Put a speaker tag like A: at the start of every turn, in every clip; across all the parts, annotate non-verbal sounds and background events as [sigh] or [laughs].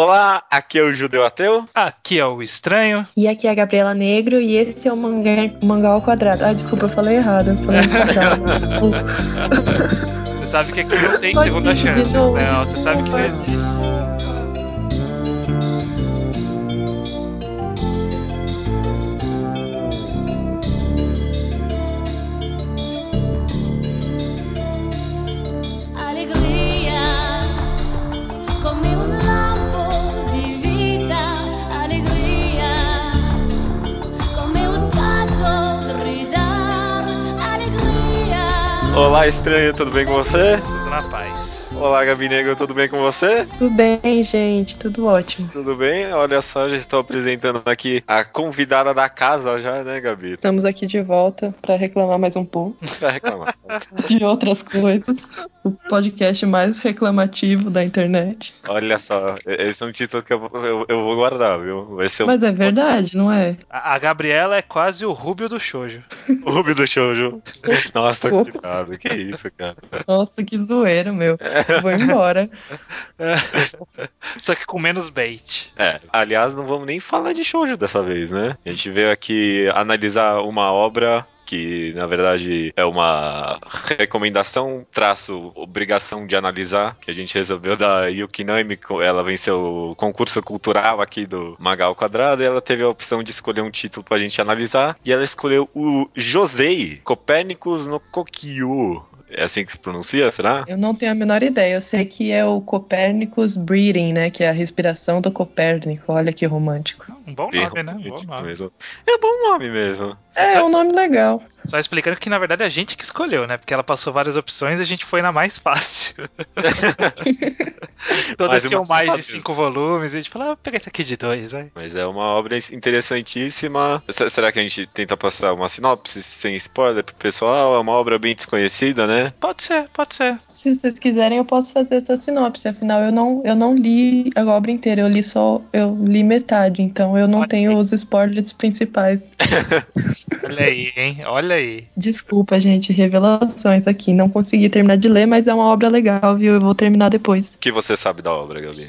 A: Olá, aqui é o Judeu Ateu.
B: Aqui é o Estranho.
C: E aqui é a Gabriela Negro e esse é o mangá, mangá ao quadrado. Ah, desculpa, eu falei errado. Eu falei quadrado. [laughs]
B: você sabe que aqui não tem segunda chance. Não, você sabe que não existe.
A: Olá, estranho, tudo bem com você?
B: Tudo na paz.
A: Olá, Gabi Negro, tudo bem com você?
C: Tudo bem, gente, tudo ótimo.
A: Tudo bem? Olha só, já estou apresentando aqui a convidada da casa já, né, Gabi?
C: Estamos aqui de volta para reclamar mais um pouco. [laughs]
A: pra reclamar.
C: de outras coisas. O podcast mais reclamativo da internet.
A: Olha só, esse é um título que eu, eu, eu vou guardar, viu?
C: Vai ser Mas é verdade, não é?
B: A, a, Gabriela é quase o Rubio do Shoujo. [laughs]
A: o Rubio do Shoujo. Nossa, que, que isso, cara.
C: Nossa, que zoeira, meu. [laughs] Vou embora. [laughs]
B: Só que com menos bait.
A: É, aliás, não vamos nem falar de shoujo dessa vez, né? A gente veio aqui analisar uma obra que na verdade é uma recomendação, traço, obrigação de analisar, que a gente resolveu da Yuki Naimi, ela venceu o concurso cultural aqui do Magal Quadrado, e ela teve a opção de escolher um título pra gente analisar, e ela escolheu o Josei, Copérnicos no Kokyu, é assim que se pronuncia, será?
C: Eu não tenho a menor ideia. Eu sei que é o Copernicus Breathing, né? Que é a respiração do Copérnico. Olha que romântico.
B: Um bom nome, né? Um bom nome.
A: Mesmo. É um bom nome mesmo.
C: É, é um nome legal.
B: Só explicando que na verdade é a gente que escolheu, né? Porque ela passou várias opções e a gente foi na mais fácil. [laughs] Todas tinham mais de cinco volumes e a gente falou, ah, vou pegar esse aqui de dois, vai.
A: Mas é uma obra interessantíssima. Será que a gente tenta passar uma sinopse sem spoiler pro pessoal? É uma obra bem desconhecida, né?
B: Pode ser, pode ser.
C: Se vocês quiserem, eu posso fazer essa sinopse. Afinal, eu não, eu não li a obra inteira, eu li só. Eu li metade, então eu não Olha tenho os spoilers principais. [laughs]
B: Olha aí, hein? Olha aí.
C: Desculpa, gente, revelações aqui. Não consegui terminar de ler, mas é uma obra legal, viu? Eu vou terminar depois.
A: O que você sabe da obra, Gabi?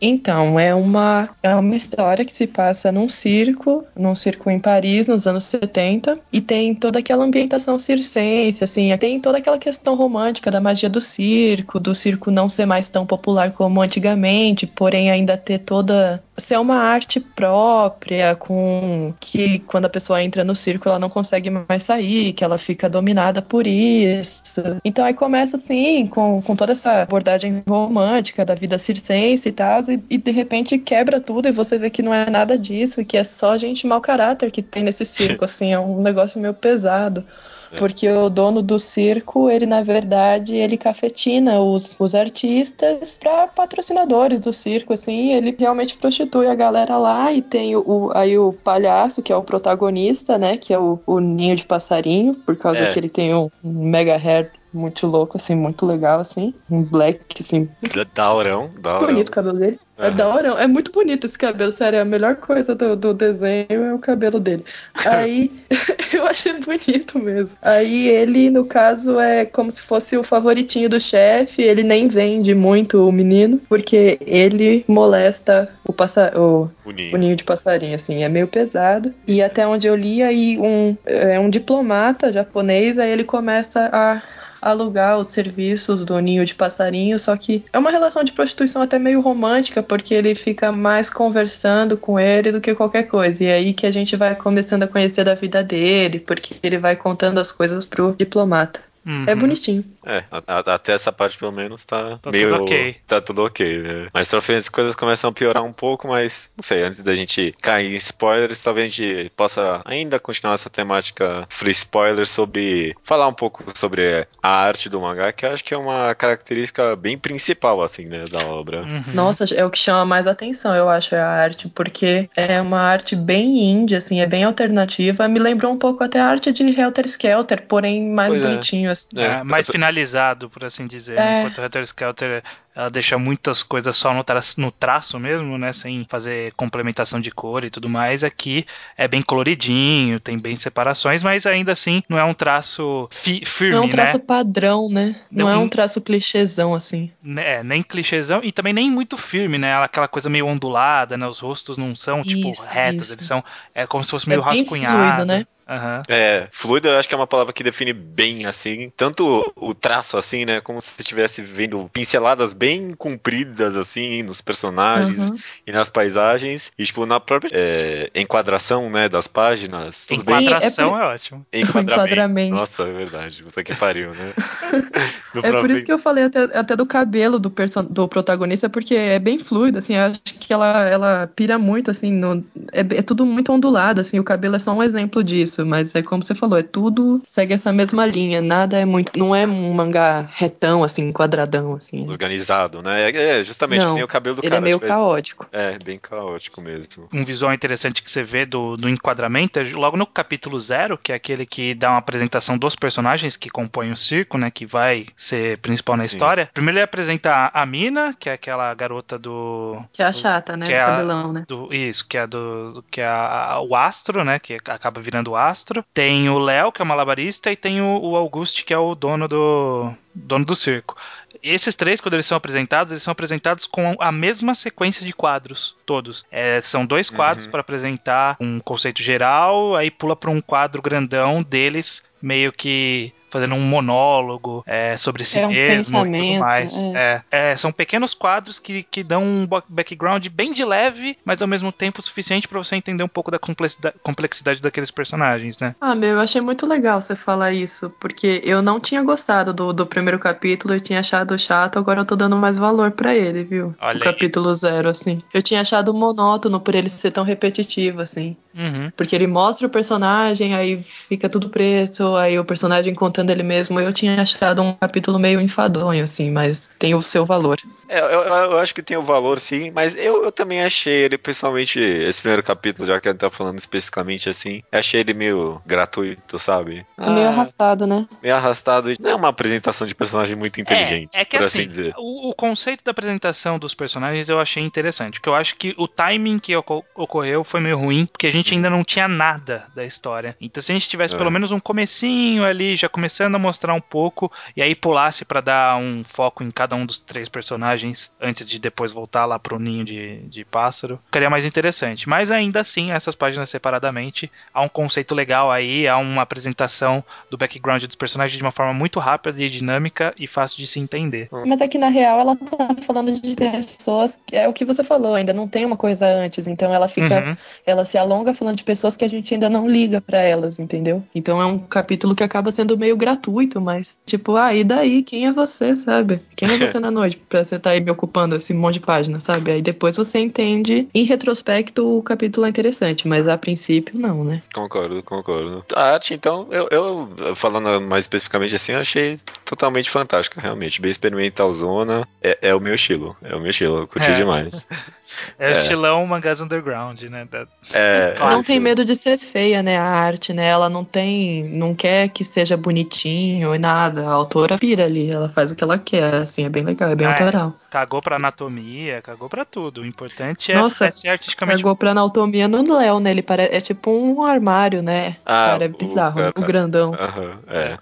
C: Então, é uma, é uma história que se passa num circo, num circo em Paris, nos anos 70, e tem toda aquela ambientação circense, assim, tem toda aquela questão romântica da magia do circo, do circo não ser mais tão popular como antigamente, porém ainda ter toda ser uma arte própria, com que quando a pessoa entra no circo ela não consegue mais sair, que ela fica dominada por isso. Então aí começa assim, com, com toda essa abordagem romântica da vida circense e tal, e, e, de repente quebra tudo e você vê que não é nada disso, que é só gente mau caráter que tem nesse circo, [laughs] assim, é um negócio meio pesado. É. Porque o dono do circo, ele na verdade, ele cafetina os, os artistas para patrocinadores do circo, assim, ele realmente prostitui a galera lá e tem o, aí o palhaço, que é o protagonista, né, que é o, o ninho de passarinho, por causa é. que ele tem um, um mega hair muito louco, assim, muito legal, assim. Um black, assim.
A: Daurão, daurão.
C: Bonito o cabelo dele. É da hora, é muito bonito esse cabelo, sério. A melhor coisa do, do desenho é o cabelo dele. [laughs] Aí [laughs] eu achei bonito mesmo. Aí ele, no caso, é como se fosse o favoritinho do chefe. Ele nem vende muito o menino, porque ele molesta o, passa o, o, ninho. o ninho de passarinho, assim. É meio pesado. E até onde eu li, aí um, é um diplomata japonês, aí ele começa a alugar os serviços do ninho de passarinho, só que é uma relação de prostituição até meio romântica, porque ele fica mais conversando com ele do que qualquer coisa. E é aí que a gente vai começando a conhecer da vida dele, porque ele vai contando as coisas pro diplomata. É uhum. É bonitinho.
A: É, a, a, até essa parte pelo menos tá, tá meio. Tudo ok. Tá tudo ok, né? Mas pra frente as coisas começam a piorar um pouco, mas não sei, antes da gente cair em spoilers, talvez a gente possa ainda continuar essa temática free spoilers sobre. falar um pouco sobre a arte do mangá, que eu acho que é uma característica bem principal, assim, né, da obra.
C: Uhum. Nossa, é o que chama mais atenção, eu acho, é a arte, porque é uma arte bem indie, assim, é bem alternativa. Me lembrou um pouco até a arte de Helter Skelter, porém mais pois é. bonitinho, é mas...
B: É, mais finalizado, por assim dizer. É. Enquanto o Helter Skelter ela deixa muitas coisas só no traço, no traço mesmo, né? Sem fazer complementação de cor e tudo mais. Aqui é bem coloridinho, tem bem separações, mas ainda assim não é um traço fi firme,
C: Não é um traço
B: né?
C: padrão, né? Não, não é um traço clichêzão, assim.
B: É, nem clichêzão e também nem muito firme, né? Aquela coisa meio ondulada, né? Os rostos não são, tipo, isso, retos, isso. eles são é como se fosse meio é rascunhado. Fluido, né?
A: Uhum. É, fluido eu acho que é uma palavra que define bem, assim, tanto o traço, assim, né, como se estivesse vendo pinceladas bem compridas, assim, nos personagens uhum. e nas paisagens, e, tipo, na própria é, enquadração, né, das páginas.
B: Enquadração bem... é, é, ótimo.
A: Enquadramento. [laughs] Enquadramento. Nossa, é verdade, puta que pariu, né? [laughs]
C: é próprio... por isso que eu falei até, até do cabelo do, person... do protagonista, porque é bem fluido, assim, acho que ela, ela pira muito, assim, no... é, é tudo muito ondulado, assim, o cabelo é só um exemplo disso isso, mas é como você falou, é tudo segue essa mesma linha, nada é muito, não é um mangá retão assim, quadradão assim.
A: Organizado, né? É, é justamente
C: não,
A: nem o cabelo do
C: ele
A: cara.
C: Ele é meio caótico.
A: É, bem caótico mesmo.
B: Um visual interessante que você vê do, do enquadramento é logo no capítulo zero, que é aquele que dá uma apresentação dos personagens que compõem o circo, né, que vai ser principal na Sim. história. Primeiro ele apresenta a Mina, que é aquela garota do
C: que é a chata, né,
B: que
C: é do cabelão, né?
B: Do, isso, que é do que é a, o astro, né, que acaba virando o astro astro. Tem o Léo, que é o malabarista, e tem o, o Auguste, que é o dono do, dono do circo. Esses três, quando eles são apresentados, eles são apresentados com a mesma sequência de quadros, todos. É, são dois quadros uhum. para apresentar um conceito geral, aí pula para um quadro grandão deles, meio que fazendo um monólogo é, sobre si é um mesmo e tudo mais. É. É, é. são pequenos quadros que, que dão um background bem de leve, mas ao mesmo tempo suficiente para você entender um pouco da complexidade, complexidade daqueles personagens, né?
C: Ah, meu, eu achei muito legal você falar isso, porque eu não tinha gostado do, do primeiro capítulo, eu tinha achado chato, agora eu tô dando mais valor para ele, viu? Olha o capítulo zero, assim. Eu tinha achado monótono por ele ser tão repetitivo, assim.
B: Uhum.
C: Porque ele mostra o personagem, aí fica tudo preto, aí o personagem contando ele mesmo, eu tinha achado um capítulo meio enfadonho, assim, mas tem o seu valor.
A: É, eu, eu, acho que tem o valor, sim, mas eu, eu também achei ele, pessoalmente, esse primeiro capítulo, já que a gente tá falando especificamente assim, achei ele meio gratuito, sabe?
C: Ah, meio arrastado, né?
A: Meio arrastado. Não é uma apresentação de personagem muito inteligente,
B: é, é que
A: por
B: assim,
A: assim dizer.
B: O, o, conceito da apresentação dos personagens eu achei interessante, porque eu acho que o timing que ocorreu foi meio ruim, porque a gente ainda não tinha nada da história. Então se a gente tivesse é. pelo menos um comecinho ali, já começando a mostrar um pouco, e aí pulasse para dar um foco em cada um dos três personagens antes de depois voltar lá pro ninho de, de pássaro. Ficaria mais interessante. Mas ainda assim, essas páginas separadamente, há um conceito legal aí, há uma apresentação do background dos personagens de uma forma muito rápida e dinâmica e fácil de se entender.
C: Mas aqui na real ela tá falando de pessoas, é o que você falou, ainda não tem uma coisa antes, então ela fica, uhum. ela se alonga falando de pessoas que a gente ainda não liga para elas, entendeu? Então é um capítulo que acaba sendo meio gratuito, mas tipo, ah, e daí? Quem é você, sabe? Quem é você [laughs] na noite pra você tá aí me ocupando esse monte de páginas, sabe? Aí depois você entende, em retrospecto, o capítulo é interessante, mas a princípio não, né?
A: Concordo, concordo. A arte, então, eu, eu falando mais especificamente assim, eu achei totalmente fantástica, realmente. Bem experimental zona, é, é o meu estilo, é o meu estilo, eu curti é. demais. [laughs]
B: É, é. estilão mangás underground, né? Da...
A: É, [laughs]
C: não tem medo de ser feia, né? A arte, né? Ela não tem. Não quer que seja bonitinho e nada. A autora pira ali, ela faz o que ela quer, assim, é bem legal, é bem ah, autoral.
B: É. Cagou pra anatomia, cagou pra tudo. O importante é,
C: Nossa,
B: é ser artisticamente.
C: Cagou pra anatomia no Léo, né? Ele parece. É tipo um armário, né? Ah, cara, é bizarro, o, cara, o grandão.
A: Aham, é.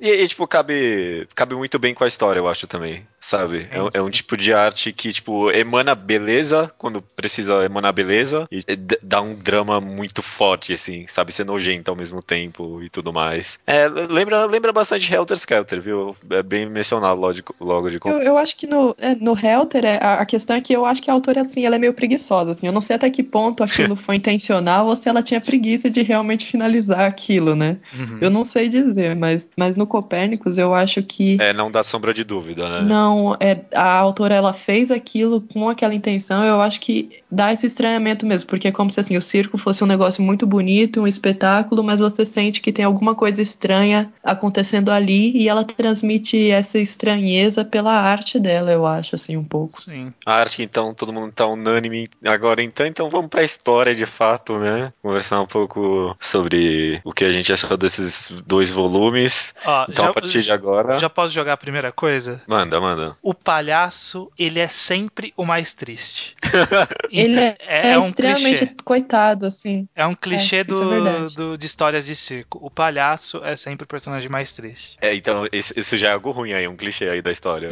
A: E, e, tipo, cabe, cabe muito bem com a história, eu acho também sabe? É, é, um tipo de arte que, tipo, emana beleza quando precisa emanar beleza e dá um drama muito forte, assim, sabe? Ser nojento ao mesmo tempo e tudo mais. É, lembra, lembra bastante Helter Skelter, viu? É bem mencionado logo de, logo de
C: eu, eu acho que no, é, no Helter, é, a, a, questão é que eu acho que a autora, assim, ela é meio preguiçosa, assim. Eu não sei até que ponto aquilo [laughs] foi intencional ou se ela tinha preguiça de realmente finalizar aquilo, né? Uhum. Eu não sei dizer, mas, mas no Copérnicos eu acho que...
A: É, não dá sombra de dúvida, né?
C: Não, Então, é, a autora ela fez aquilo com aquela intenção, eu acho que dá esse estranhamento mesmo, porque é como se assim, o circo fosse um negócio muito bonito, um espetáculo, mas você sente que tem alguma coisa estranha acontecendo ali e ela transmite essa estranheza pela arte dela, eu acho, assim, um pouco.
A: Sim. A arte, então, todo mundo tá unânime agora, então, então vamos pra história de fato, né? Conversar um pouco sobre o que a gente achou desses dois volumes. Ó, então, já, a partir de agora.
B: Já posso jogar a primeira coisa?
A: Manda, manda.
B: O palhaço, ele é sempre o mais triste. [laughs]
C: ele é, é, é um extremamente clichê. coitado, assim.
B: É um clichê é, do, é do, de histórias de circo. O palhaço é sempre o personagem mais triste.
A: É, então, isso já é algo ruim aí, um clichê aí da história.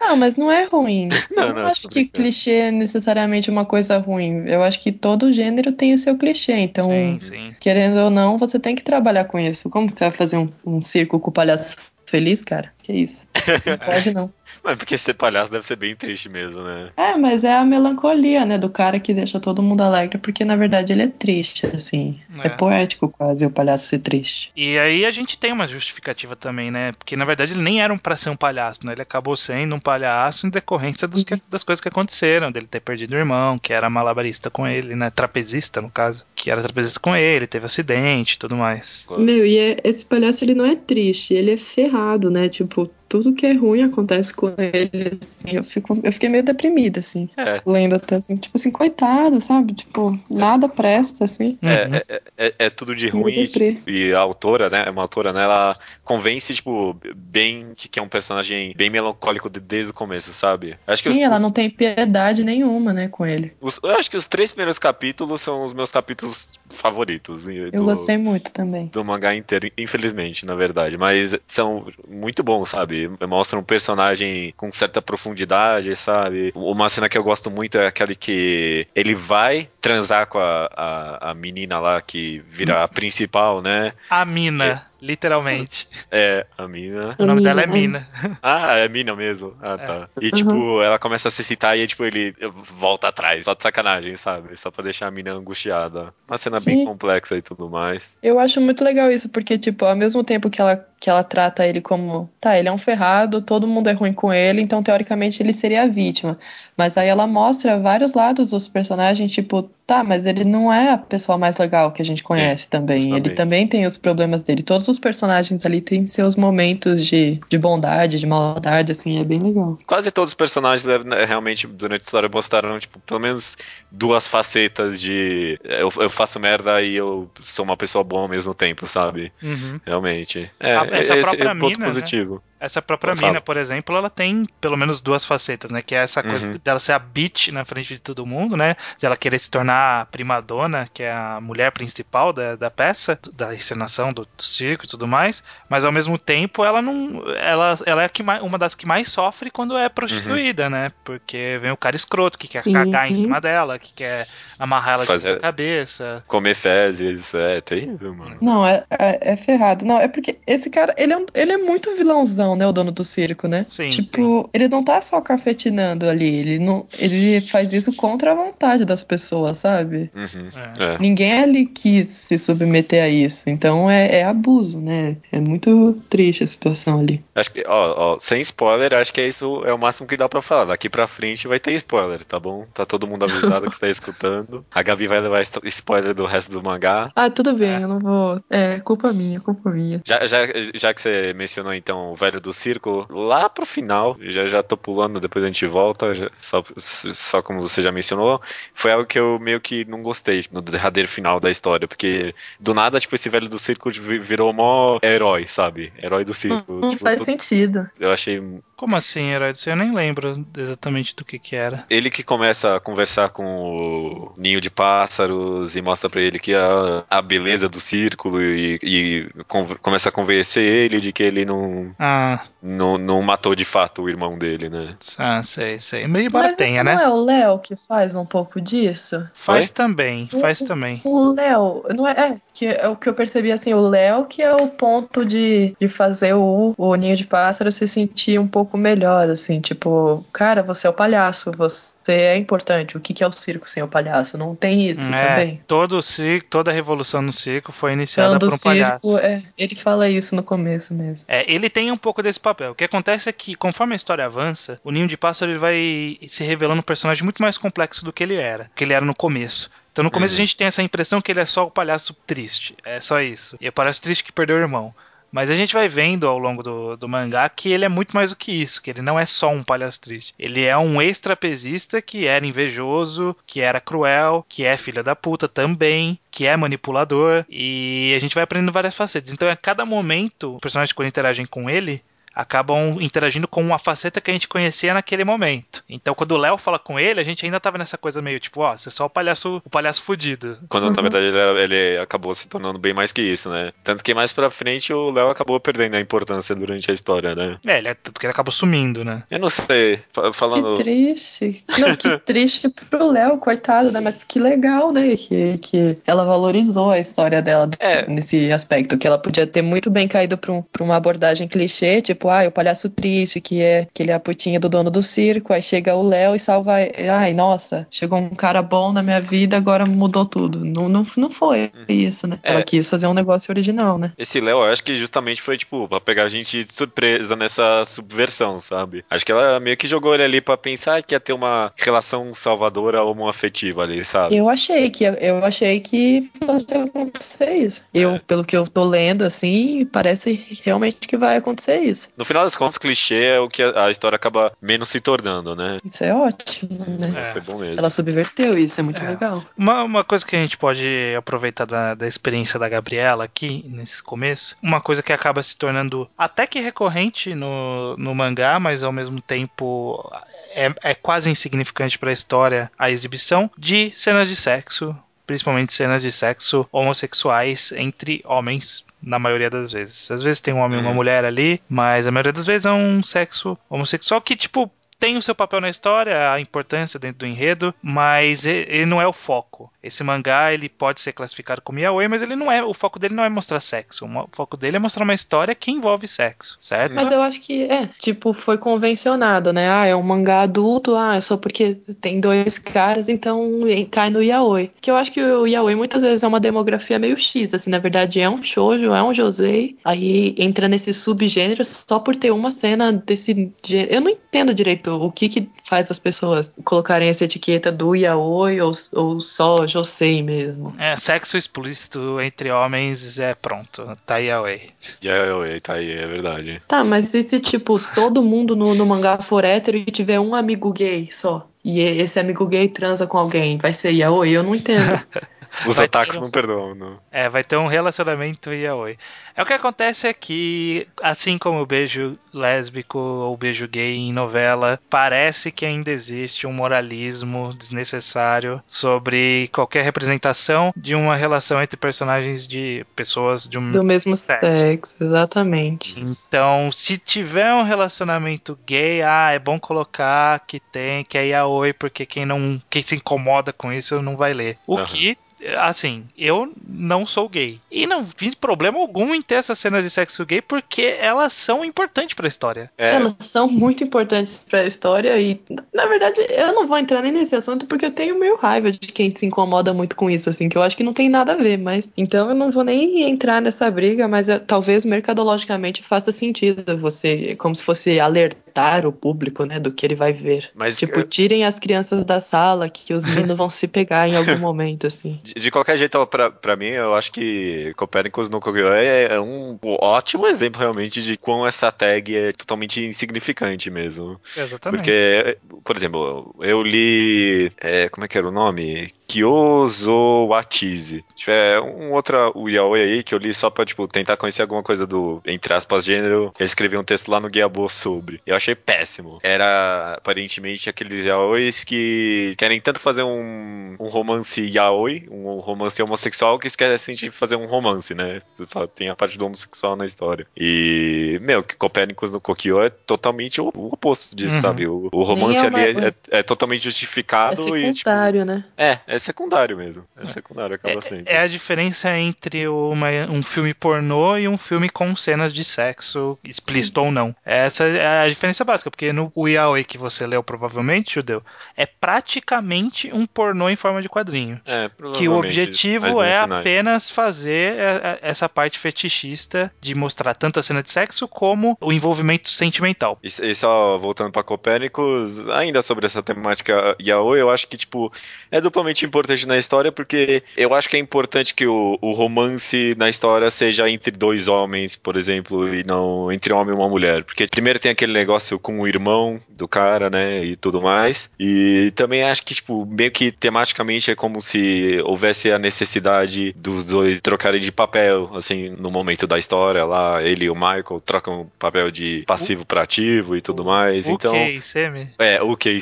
C: Não, [laughs] mas não é ruim. Não, eu não, não acho que clichê é necessariamente uma coisa ruim. Eu acho que todo gênero tem o seu clichê. Então, sim, sim. querendo ou não, você tem que trabalhar com isso. Como que você vai fazer um, um circo com o palhaço feliz, cara? Que isso? Não pode não.
A: Mas porque ser palhaço deve ser bem triste mesmo, né?
C: É, mas é a melancolia, né, do cara que deixa todo mundo alegre, porque na verdade ele é triste, assim. É, é poético quase o palhaço ser triste.
B: E aí a gente tem uma justificativa também, né? Porque na verdade ele nem era um pra ser um palhaço, né? Ele acabou sendo um palhaço em decorrência dos que, das coisas que aconteceram, dele ter perdido o irmão, que era malabarista com ele, né? Trapezista, no caso. Que era trapezista com ele, teve acidente e tudo mais.
C: Meu, e é, esse palhaço ele não é triste, ele é ferrado, né? Tipo, tudo que é ruim acontece com ele, assim, eu, fico, eu fiquei meio deprimida, assim, é. lendo até assim, tipo assim, coitado, sabe? Tipo, nada presta, assim.
A: É, uhum. é, é, é, tudo de ruim e, a autora, né, uma autora, né, ela convence, tipo, bem que, que é um personagem bem melancólico desde o começo, sabe?
C: Acho que Sim, os, ela os, não tem piedade nenhuma, né, com ele.
A: Os, eu acho que os três primeiros capítulos são os meus capítulos favoritos. Do,
C: eu gostei muito também.
A: Do mangá inteiro, infelizmente, na verdade, mas são muito bons, sabe? Mostra um personagem com certa profundidade, sabe? Uma cena que eu gosto muito é aquela que ele vai transar com a, a, a menina lá que vira a principal, né?
B: A mina. É. Literalmente.
A: É, a Mina.
B: O nome dela é Mina.
A: Ah, é Mina mesmo. Ah, é. tá. E, tipo, uhum. ela começa a se citar e, tipo, ele volta atrás, só de sacanagem, sabe? Só pra deixar a Mina angustiada. Uma cena Sim. bem complexa e tudo mais.
C: Eu acho muito legal isso, porque, tipo, ao mesmo tempo que ela, que ela trata ele como, tá, ele é um ferrado, todo mundo é ruim com ele, então, teoricamente, ele seria a vítima. Mas aí ela mostra vários lados dos personagens, tipo, tá, mas ele não é a pessoa mais legal que a gente conhece Sim, também. Justamente. Ele também tem os problemas dele. Todos os personagens ali têm seus momentos de, de bondade, de maldade, assim, é bem legal.
A: Quase todos os personagens né, realmente durante a história mostraram, tipo, pelo menos duas facetas de eu, eu faço merda e eu sou uma pessoa boa ao mesmo tempo, sabe? Uhum. Realmente. É,
B: essa
A: esse
B: própria
A: é um ponto mina, né? positivo. Né?
B: Essa própria mina, por exemplo, ela tem pelo menos duas facetas, né? Que é essa coisa uhum. dela ser a bitch na frente de todo mundo, né? De ela querer se tornar a primadona, que é a mulher principal da, da peça, da encenação do, do circo e tudo mais. Mas ao mesmo tempo, ela não. Ela, ela é mais, uma das que mais sofre quando é prostituída, uhum. né? Porque vem o cara escroto que quer Sim. cagar em cima dela, que quer amarrar ela Fazer... de cabeça.
A: Comer fezes, é terrível, mano.
C: Não, é, é, é, ferrado. Não, é porque esse cara, ele é, ele é muito vilãozão, né? O dono do circo, né?
B: Sim.
C: Tipo,
B: sim.
C: ele não tá só cafetinando ali, ele, não, ele faz isso contra a vontade das pessoas, sabe?
A: Uhum.
C: É. É. Ninguém ali quis se submeter a isso. Então é, é abuso, né? É muito triste a situação ali.
A: Acho que, ó, ó, sem spoiler, acho que é isso é o máximo que dá pra falar. Daqui pra frente vai ter spoiler, tá bom? Tá todo mundo avisado que tá escutando. A Gabi vai levar spoiler do resto do mangá.
C: Ah, tudo bem, é. eu não vou. É, culpa minha, culpa minha.
A: Já, já, já que você mencionou então o velho do circo, lá pro final, já, já tô pulando, depois a gente volta, já, só, só como você já mencionou, foi algo que eu meio que não gostei no derradeiro final da história, porque do nada, tipo, esse velho do circo virou mó herói, sabe? Herói do circo.
C: Hum,
A: tipo,
C: faz sentido.
A: Eu achei.
B: Como assim, herói? Eu nem lembro exatamente do que que era.
A: Ele que começa a conversar com o ninho de pássaros e mostra para ele que a, a beleza do círculo e, e com, começa a convencer ele de que ele não,
B: ah.
A: não, não matou de fato o irmão dele, né?
B: Ah, sei, sei. Meio embora tenha, né?
C: Não é o Léo que faz um pouco disso?
B: Faz Oi? também, faz
C: o,
B: também.
C: O Léo, não é, é, que é o que eu percebi assim, o Léo que é o ponto de, de fazer o, o ninho de pássaro se sentir um pouco pouco melhor, assim, tipo, cara, você é o palhaço, você é importante. O que, que é o circo sem o palhaço? Não tem isso
B: É,
C: também.
B: todo o circo, toda a revolução no circo foi iniciada
C: Então,
B: por um palhaço.
C: circo, é, ele fala isso no começo mesmo.
B: É, ele tem um pouco desse papel. O que acontece é que, conforme a história avança, o Ninho de Pássaro ele vai se revelando um personagem muito mais complexo do que ele era, que ele era no começo. Então no começo
A: Uhum.
B: a gente tem essa impressão que ele é só o palhaço triste. É só isso. E é o palhaço triste que perdeu o irmão. Mas a gente vai vendo ao longo do, do mangá que ele é muito mais do que isso, que ele não é só um palhaço triste. Ele é um extrapesista que era invejoso, que era cruel, que é filha da puta também, que é manipulador, e a gente vai aprendendo várias facetas. Então a cada momento, os personagens quando interagem com ele, acabam interagindo com uma faceta que a gente conhecia naquele momento. Então, quando o Léo fala com ele, a gente ainda tava nessa coisa meio tipo, ó, você é só o palhaço, o palhaço fudido.
A: Quando na
C: Uhum.
A: verdade ele, ele acabou se tornando bem mais que isso, né? Tanto que mais pra frente o Léo acabou perdendo a importância durante a história, né?
B: É, ele é, tanto que ele acabou sumindo, né?
A: Eu não sei, fa- falando.
C: Que triste. Não, que [laughs] triste pro Léo, coitado, né? Mas que legal, né? Que, que ela valorizou a história dela
A: É.
C: nesse aspecto. Que ela podia ter muito bem caído pra, um- pra uma abordagem clichê, tipo, ah, o palhaço triste, que é que ele é a putinha do dono do circo. Aí chega o Léo e salva. Ai, nossa, chegou um cara bom na minha vida, agora mudou tudo. Não, não, não foi isso, né?
A: É.
C: Ela quis fazer um negócio original, né?
A: Esse Léo, eu acho que justamente foi, tipo, pra pegar a gente de surpresa nessa subversão, sabe? Acho que ela meio que jogou ele ali pra pensar que ia ter uma relação salvadora homoafetiva ali, sabe?
C: Eu achei que eu achei que fosse acontecer isso. Eu,
A: É.
C: pelo que eu tô lendo, assim, parece realmente que vai acontecer isso.
A: No final das contas, clichê é o que a a história acaba menos se tornando, né?
C: Isso é ótimo, né?
B: É.
A: Foi bom mesmo.
C: Ela subverteu isso, é muito
B: É.
C: legal.
B: Uma, uma coisa que a gente pode aproveitar da, da experiência da Gabriela aqui, nesse começo, uma coisa que acaba se tornando até que recorrente no, no mangá, mas ao mesmo tempo é, é quase insignificante pra história a exibição de cenas de sexo. Principalmente cenas de sexo homossexuais entre homens, na maioria das vezes. Às vezes tem um homem e uma
A: Uhum.
B: mulher ali, mas a maioria das vezes é um sexo homossexual que, tipo, tem o seu papel na história, a importância dentro do enredo, mas ele não é o foco. Esse mangá ele pode ser classificado como yaoi, mas ele não é. O foco dele não é mostrar sexo. O foco dele é mostrar uma história que envolve sexo, certo?
C: Mas eu acho que, é, tipo, foi convencionado, né? Ah, é um mangá adulto, ah, é só porque tem dois caras, então cai no yaoi. Que eu acho que o yaoi muitas vezes é uma demografia meio X, assim, na verdade é um shoujo, é um josei, aí entra nesse subgênero só por ter uma cena desse gênero. Eu não entendo direito o que que faz as pessoas colocarem essa etiqueta do yaoi ou, ou só josei mesmo.
B: É, sexo explícito entre homens é pronto. Tá yaoi.
A: E aí, tá aí, é verdade.
C: Tá, mas e se, tipo, todo mundo no, no mangá for hétero e tiver um amigo gay só? E e- esse amigo gay transa com alguém, vai ser yaoi? Eu não entendo. [laughs]
A: Os
B: Vai
A: ataques
B: um-
A: não perdoam, não.
B: É, vai ter um relacionamento yaoi. É o que acontece é que, assim como o beijo lésbico ou beijo gay em novela, parece que ainda existe um moralismo desnecessário sobre qualquer representação de uma relação entre personagens de pessoas de um
C: Do mesmo
B: Sexo.
C: sexo, exatamente.
B: Então, se tiver um relacionamento gay, ah, é bom colocar que tem, que é yaoi, porque quem não, quem se incomoda com isso não vai ler. O
A: Aham.
B: que assim, eu não sou gay. E não vi problema algum em ter essas cenas de sexo gay, porque elas são importantes pra história.
A: É,
C: Elas são muito importantes pra história e, na verdade, eu não vou entrar nem nesse assunto porque eu tenho meio raiva de quem se incomoda muito com isso, assim, que eu acho que não tem nada a ver, mas então eu não vou nem entrar nessa briga, mas eu- talvez mercadologicamente faça sentido você, como se fosse alertar o público, né, do que ele vai ver.
A: mas
C: Tipo, tirem as crianças da sala que os meninos vão se pegar em algum momento, assim. [laughs]
A: De, de qualquer jeito, pra, pra mim, eu acho que Copernicus no Kogyo é, é um ótimo exemplo realmente de quão essa tag é totalmente insignificante mesmo.
B: Exatamente.
A: Porque, por exemplo, eu li. é, como é que era o nome? Kyozo Watize. É um outro o yaoi aí que eu li só pra, tipo, tentar conhecer alguma coisa do, entre aspas, gênero. Eu escrevi um texto lá no Guiabo sobre. Eu achei péssimo. Era, aparentemente, aqueles yaois que querem tanto fazer um, um romance yaoi, um romance homossexual que esquecem de fazer um romance, né? Só tem a parte do homossexual na história. E, meu, que Copérnicos no Kokyo é totalmente o, o oposto disso,
B: Uhum.
A: sabe? O, o romance
C: é
A: ali
C: uma-
A: é, é- é totalmente
C: É
A: justificado e, tipo,
C: secundário, né?
A: é, é secundário mesmo. É secundário, acaba
B: É,
A: sendo.
B: É a diferença entre uma- um filme pornô e um filme com cenas de sexo, explícito ou não. Essa é a diferença básica, porque no Yaoi que você leu provavelmente, Judeu, é praticamente um pornô em forma de quadrinho.
A: É,
B: Que o objetivo é apenas fazer é, é, essa parte fetichista de mostrar tanto a cena de sexo como o envolvimento sentimental.
A: E, e só voltando pra Copérnicos, ainda sobre essa temática yaoi, eu acho que, tipo, é duplamente importante na história, porque eu acho que é importante que o, o romance na história seja entre dois homens, por exemplo, e não entre um homem e uma mulher. Porque primeiro tem aquele negócio com o irmão do cara, né, e tudo mais. E também acho que, tipo, meio que tematicamente é como se houvesse a necessidade dos dois trocarem de papel, assim, no momento da história lá, ele e o Michael trocam papel de passivo pra ativo e tudo mais.
B: O
A: então,
B: que, Semi?
A: é, o que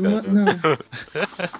C: não.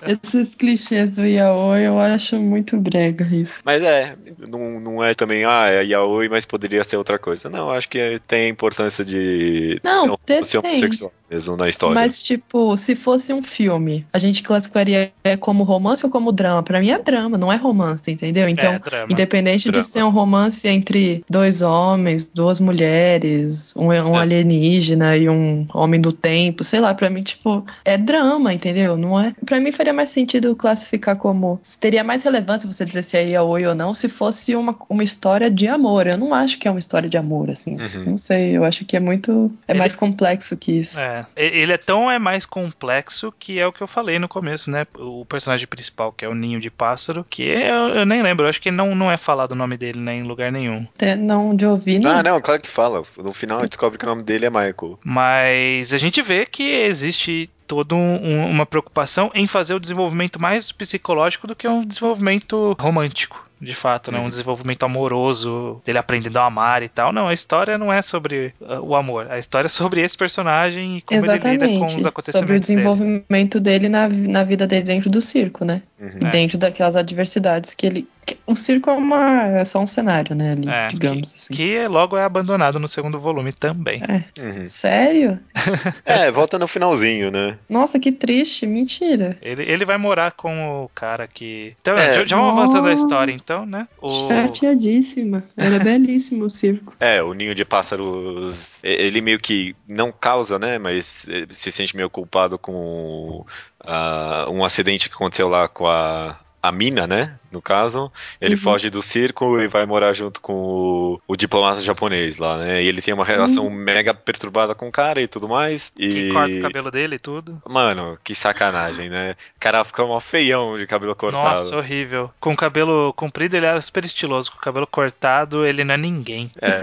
C: [laughs] Esses clichês do yaoi eu acho muito brega isso.
A: Mas é, não, não é também, ah, é yaoi, mas poderia ser outra coisa. Não, acho que tem a importância de
C: Não,
A: ser, um- ser homossexual mesmo na história.
C: Mas, tipo, se fosse um filme, a gente classificaria como romance ou como drama? Pra mim é drama, não é romance, entendeu? Então,
B: é, drama.
C: Independente
A: Drama.
C: de ser um romance entre dois homens, duas mulheres, um, um
A: É.
C: alienígena e um homem do tempo, sei lá, pra mim, tipo, é drama, entendeu? Não é. Pra mim faria mais sentido classificar como. Teria mais relevância você dizer se é yaoi ou não, se fosse uma, uma história de amor. Eu não acho que é uma história de amor, assim.
A: Uhum.
C: Não sei, eu acho que é muito. É
B: Ele-
C: mais complexo que isso.
B: É, e- ele é tão é mais complexo que é o que eu falei no começo, né? O personagem principal, que é o Ninho de Pássaro, que eu, eu nem lembro, eu acho que não, não é falado o nome dele né, em lugar nenhum.
C: Até não de ouvir, não.
A: Ah, não, claro que fala. No final descobre que o nome dele é Michael.
B: Mas a gente vê que existe toda um- um- uma preocupação em fazer o desenvolvimento mais psicológico do que um desenvolvimento romântico. De fato, né? Um
A: Uhum.
B: desenvolvimento amoroso, dele aprendendo a amar e tal. Não, a história não é sobre uh, o amor. A história é sobre esse personagem e como ele lida com
C: Exatamente.
B: os
C: Sobre o
B: acontecimentos dele.
C: desenvolvimento dele na, na vida dele dentro do circo, né?
A: Uhum.
B: É.
C: Dentro daquelas adversidades que ele. que- o circo é, uma, é só um cenário, né? Ali,
B: É,
C: digamos assim.
B: Que logo é abandonado no segundo volume também.
A: Uhum.
C: Sério? [laughs]
A: É, volta no finalzinho, né?
C: Nossa, que triste, mentira.
B: Ele, ele vai morar com o cara que. Então,
A: É.
B: já, já vamos avançando a história, então, né? O...
C: Chateadíssima. Era belíssimo o circo. [laughs]
A: É, o ninho de pássaros, ele meio que não causa, né, mas eh, se sente meio culpado com ah, um acidente que aconteceu lá com a, a mina, né, no caso. Ele
C: Uhum.
A: foge do circo e vai morar junto com o, o diplomata japonês lá, né, e ele tem uma relação mega perturbada com o cara e tudo mais. E...
B: Que corta o cabelo dele e tudo.
A: Mano, que sacanagem, né? O cara fica mó feião de cabelo cortado.
B: Nossa, horrível. Com o cabelo comprido, ele era super estiloso. Com o cabelo cortado, ele não é ninguém.
A: É,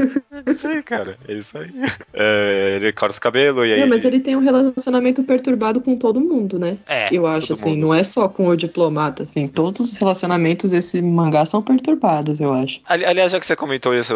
A: é isso aí, cara. É isso aí. É, ele corta o cabelo e aí.
C: Não, mas ele tem um relacionamento perturbado com todo mundo, né?
B: É.
C: Eu acho, assim,
A: mundo.
C: não é só com o diplomata, assim. Todos os relacionamentos desse mangá são perturbados, eu acho.
A: Ali- Aliás, já que você comentou isso,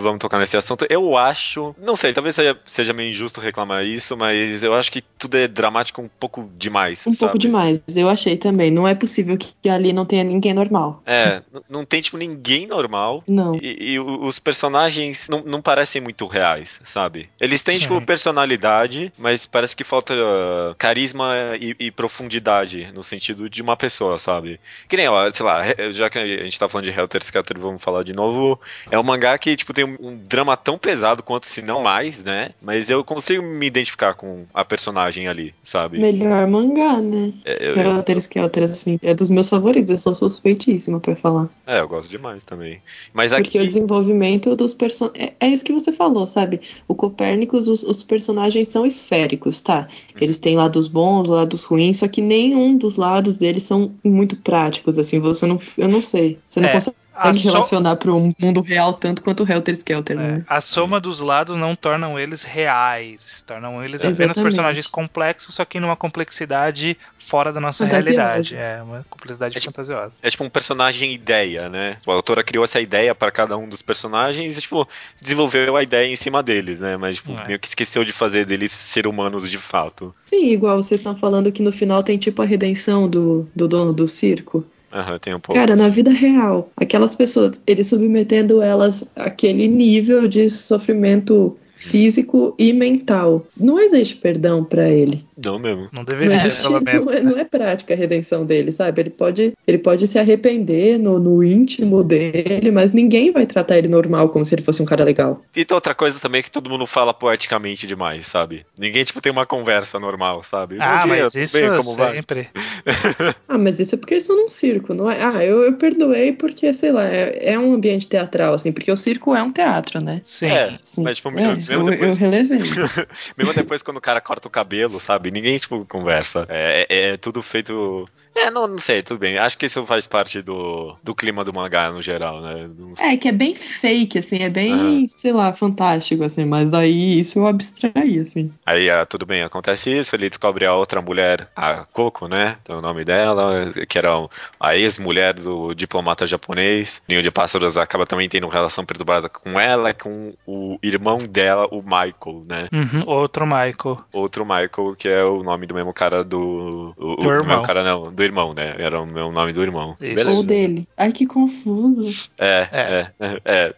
A: vamos tocar nesse assunto. Eu acho, não sei, talvez seja, seja meio injusto reclamar isso, mas eu acho que tudo é dramático um pouco demais.
C: Um
A: sabe?
C: pouco demais, eu achei também. Não é possível que ali não tenha ninguém normal.
A: É, não tem tipo ninguém normal.
C: Não.
A: E, e os personagens não, não parecem muito reais, sabe? Eles têm,
B: Sim.
A: tipo, personalidade, mas parece que falta uh, carisma e, e profundidade no sentido de uma pessoa, sabe? Que nem, ó, sei lá, já que a gente tá falando de Helter Skelter, vamos falar de novo. É um mangá que, tipo, tem um, drama tão pesado quanto, se não mais, né? Mas eu consigo me identificar com a personagem ali, sabe?
C: Melhor mangá, né?
A: É, eu, eu-
C: Helter Skelter, assim. É dos meus favoritos, eu sou suspeitíssima pra falar.
A: é, eu gosto demais também. Mas
C: Porque o
A: aqui.
C: desenvolvimento dos personagens. É, é isso que você falou, sabe? O Copérnicos, os, os personagens são esféricos, tá? Eles têm lados bons, lados ruins, só que nenhum dos lados deles são muito práticos, assim. Você não. Eu não sei. Você não
B: É,
C: consegue
B: so-
C: relacionar para um mundo real tanto quanto o Helter Skelter,
B: é,
C: né?
B: a soma dos lados não tornam eles reais. Tornam eles apenas
C: Exatamente.
B: personagens complexos, só que numa complexidade fora da nossa
C: Fantasiosa.
B: realidade. É, uma complexidade
A: É tipo-
B: fantasiosa.
A: É tipo um personagem ideia, né? A autora criou essa ideia pra cada um dos personagens e, tipo, desenvolveu a ideia em cima deles, né? Mas, tipo,
B: É.
A: meio que esqueceu de fazer deles ser humanos de fato.
C: Sim, igual vocês estão falando que no final tem tipo a redenção do, do dono do circo.
A: Aham, tem um pouco.
C: Cara, na vida real, aquelas pessoas, ele submetendo elas àquele nível de sofrimento físico e mental. Não existe perdão pra ele.
A: Não mesmo.
B: Não deveria,
C: existe,
B: pelo menos.
C: não, é, não é prática a redenção dele, sabe? Ele pode, ele pode se arrepender no, no íntimo dele, mas ninguém vai tratar ele normal como se ele fosse um cara legal.
A: E tem outra coisa também que todo mundo fala poeticamente demais, sabe? Ninguém, tipo, tem uma conversa normal, sabe?
B: Ah,
A: dia,
B: mas isso
A: bem, como vai?
B: sempre. [laughs]
C: Ah, mas isso é porque eles estão num circo, não é? Ah, eu, eu perdoei porque, sei lá, é, é um ambiente teatral, assim, porque o circo é um teatro, né?
B: Sim.
A: É,
C: Sim.
A: mas tipo,
C: É,
A: mesmo,
C: eu,
A: mesmo
C: eu
A: depois, [laughs]
C: relevei
A: mesmo depois quando o cara corta o cabelo, sabe? Ninguém, tipo, conversa. É, é- é tudo feito... É, não, não sei, tudo bem. Acho que isso faz parte do, do clima do mangá no geral, né?
C: É, que é bem fake, assim, é bem,
A: Aham.
C: sei lá, fantástico, assim, mas aí isso eu abstraí, assim.
A: Aí, ah, tudo bem, acontece isso, ele descobre a outra mulher, a Coco, né? Tem o nome dela, que era a ex-mulher do diplomata japonês. Ninho de Pássaros acaba também tendo uma relação perturbada com ela, com o irmão dela, o Michael, né?
B: Uhum, outro Michael.
A: Outro Michael, que é o nome do mesmo cara do. O, o-
B: Do irmão.
A: mesmo cara, não, do irmão, né? Era o meu nome do irmão.
C: Ou dele. Ai, que confuso.
A: É,
B: É.
A: é, é,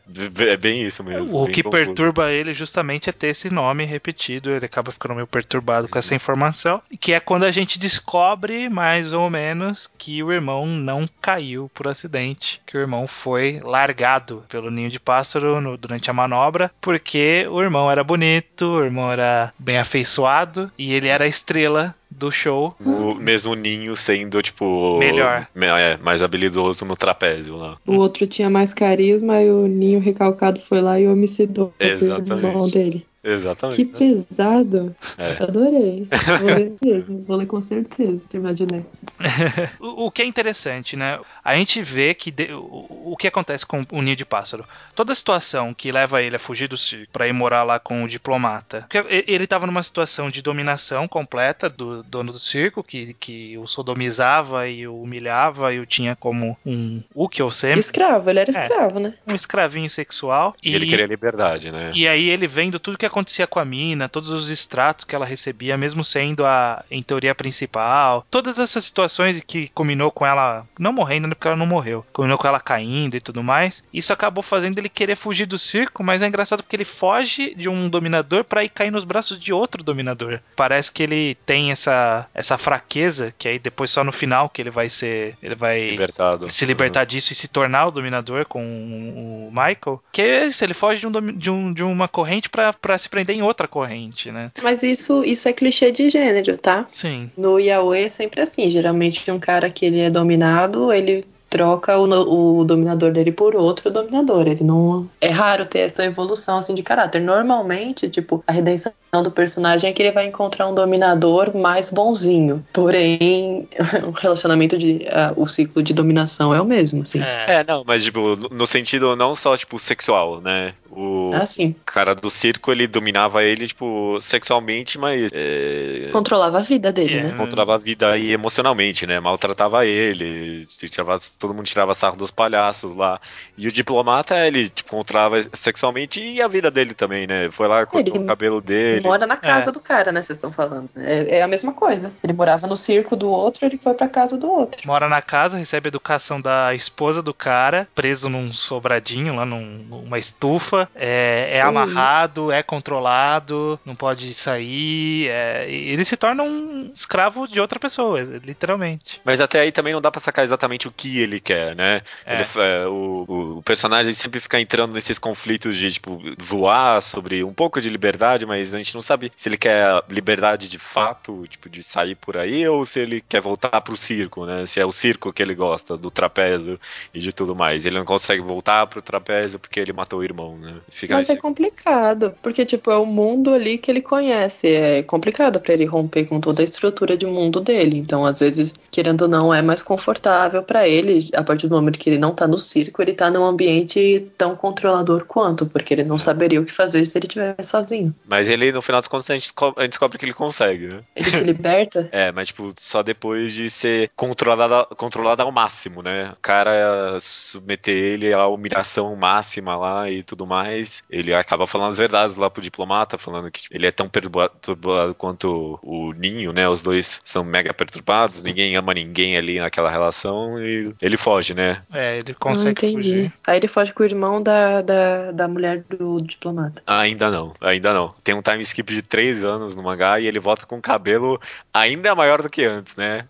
A: é, é bem isso mesmo.
B: O que
A: confuso.
B: perturba ele justamente é ter esse nome repetido. Ele acaba ficando meio perturbado com essa informação. Que é quando a gente descobre, mais ou menos, que o irmão não caiu por acidente. Que o irmão foi largado pelo ninho de pássaro no- durante a manobra. Porque o irmão era bonito, o irmão era bem afeiçoado. E ele era a estrela do show.
A: O mesmo ninho sendo, tipo.
B: Melhor.
A: me- É, mais habilidoso no trapézio lá.
C: O outro tinha mais carisma e o Ninho recalcado foi lá e homicidou o
A: Exatamente.
C: irmão dele.
A: Exatamente.
C: Que pesado.
A: É.
C: Adorei. [laughs] Vou ler mesmo, vou ler com certeza, terminar de ler. [laughs]
B: O, o que é interessante, né? A gente vê que de- o, o que acontece com o ninho de pássaro. Toda a situação que leva ele a fugir do circo pra ir morar lá com o diplomata. Porque e- ele tava numa situação de dominação completa do dono do circo, que, que o sodomizava e o humilhava e o tinha como um Uki ou Semi,
C: Escravo, ele era
B: É.
C: escravo, né?
B: um escravinho sexual.
A: E ele queria liberdade, né?
B: E aí ele vendo tudo que acontecia com a mina, todos os extratos que ela recebia, mesmo sendo a, em teoria, principal, todas essas situações que combinou com ela não morrendo, né, porque ela não morreu, combinou com ela caindo e tudo mais, isso acabou fazendo ele querer fugir do circo, mas é engraçado porque ele foge de um dominador pra ir cair nos braços de outro dominador. Parece que ele tem essa, essa fraqueza, que aí depois só no final que ele vai ser, ele vai
A: Libertado.
B: se libertar disso e se tornar o dominador com o Michael, que é isso, ele foge de, um de, um- de uma corrente pra pra se prender em outra corrente, né?
C: Mas isso, isso é clichê de gênero, tá?
B: Sim.
C: No yaoi é sempre assim. Geralmente um cara que ele é dominado, ele troca o, o dominador dele por outro dominador. Ele não. É raro ter essa evolução assim de caráter. Normalmente, tipo, a redenção do personagem é que ele vai encontrar um dominador mais bonzinho. Porém, [laughs] o relacionamento de. ah, o ciclo de dominação é o mesmo, assim.
B: É.
A: É, não, mas tipo, no- sentido não só, tipo, sexual, né? O
C: Assim,
A: cara do circo, ele dominava ele, tipo, sexualmente, mas é,
C: controlava a vida dele,
B: É.
C: né?
A: controlava a vida aí emocionalmente, né? Maltratava ele, tirava, todo mundo tirava sarro dos palhaços lá. E o diplomata, ele, tipo, controlava sexualmente e a vida dele também, né? Foi lá, cortou
C: Ele
A: o cabelo dele.
C: Mora na casa
B: É.
C: do cara, né? Vocês estão falando. É, é a mesma coisa. Ele morava no circo do outro, ele foi pra casa do outro.
B: Mora na casa, recebe educação da esposa do cara, preso num sobradinho, lá num- numa estufa, é, é
C: Isso.
B: amarrado, é controlado, não pode sair, é, ele se torna um escravo de outra pessoa, literalmente.
A: Mas até aí também não dá pra sacar exatamente o que ele quer, né?
B: É.
A: Ele, é, o, o- personagem sempre fica entrando nesses conflitos de, tipo, voar sobre um pouco de liberdade, mas a gente não sabe se ele quer liberdade de fato, tipo, de sair por aí, ou se ele quer voltar pro circo, né? Se é o circo que ele gosta, do trapézio e de tudo mais. Ele não consegue voltar pro trapézio porque ele matou o irmão, né? Fica
C: Mas é
A: esse-
C: complicado, porque, tipo, é o mundo ali que ele conhece. É complicado pra ele romper com toda a estrutura de mundo dele. Então, às vezes, querendo ou não, é mais confortável pra ele, a partir do momento que ele não tá no circo, ele tá num ambiente tão controlador quanto, porque ele não saberia o que fazer se ele estivesse sozinho.
A: Mas ele, no final das contas, a gente desco- a gente descobre que ele consegue, né?
C: Ele se liberta. [laughs]
A: É, mas tipo, só depois de ser controlado, controlado ao máximo, né? O cara submeter ele à humilhação máxima lá e tudo mais. mais, ele acaba falando as verdades lá pro diplomata, falando que ele é tão perturbado quanto o Ninho, né? Os dois são mega perturbados, ninguém ama ninguém ali naquela relação e ele foge, né?
B: É, ele consegue
C: ah, entendi.
B: fugir.
C: Aí ele foge com o irmão da, da, da mulher do diplomata.
A: Ainda não, ainda não. Tem um time skip de três anos no mangá e ele volta com cabelo ainda maior do que antes, né?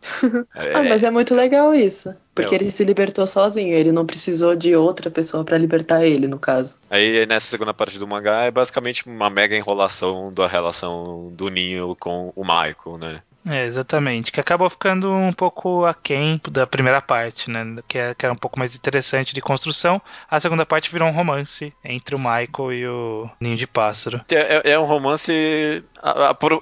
C: É... [laughs] ah, mas é muito legal isso. Porque ele se libertou sozinho, ele não precisou de outra pessoa para libertar ele, no caso.
A: Aí nessa segunda parte do mangá é basicamente uma mega enrolação da relação do Ninho com o Michael, né?
B: É, exatamente. Que acabou ficando um pouco aquém da primeira parte, né? Que, é, que era um pouco mais interessante de construção. A segunda parte virou um romance entre o Michael e o Ninho de Pássaro.
A: É, é, é um romance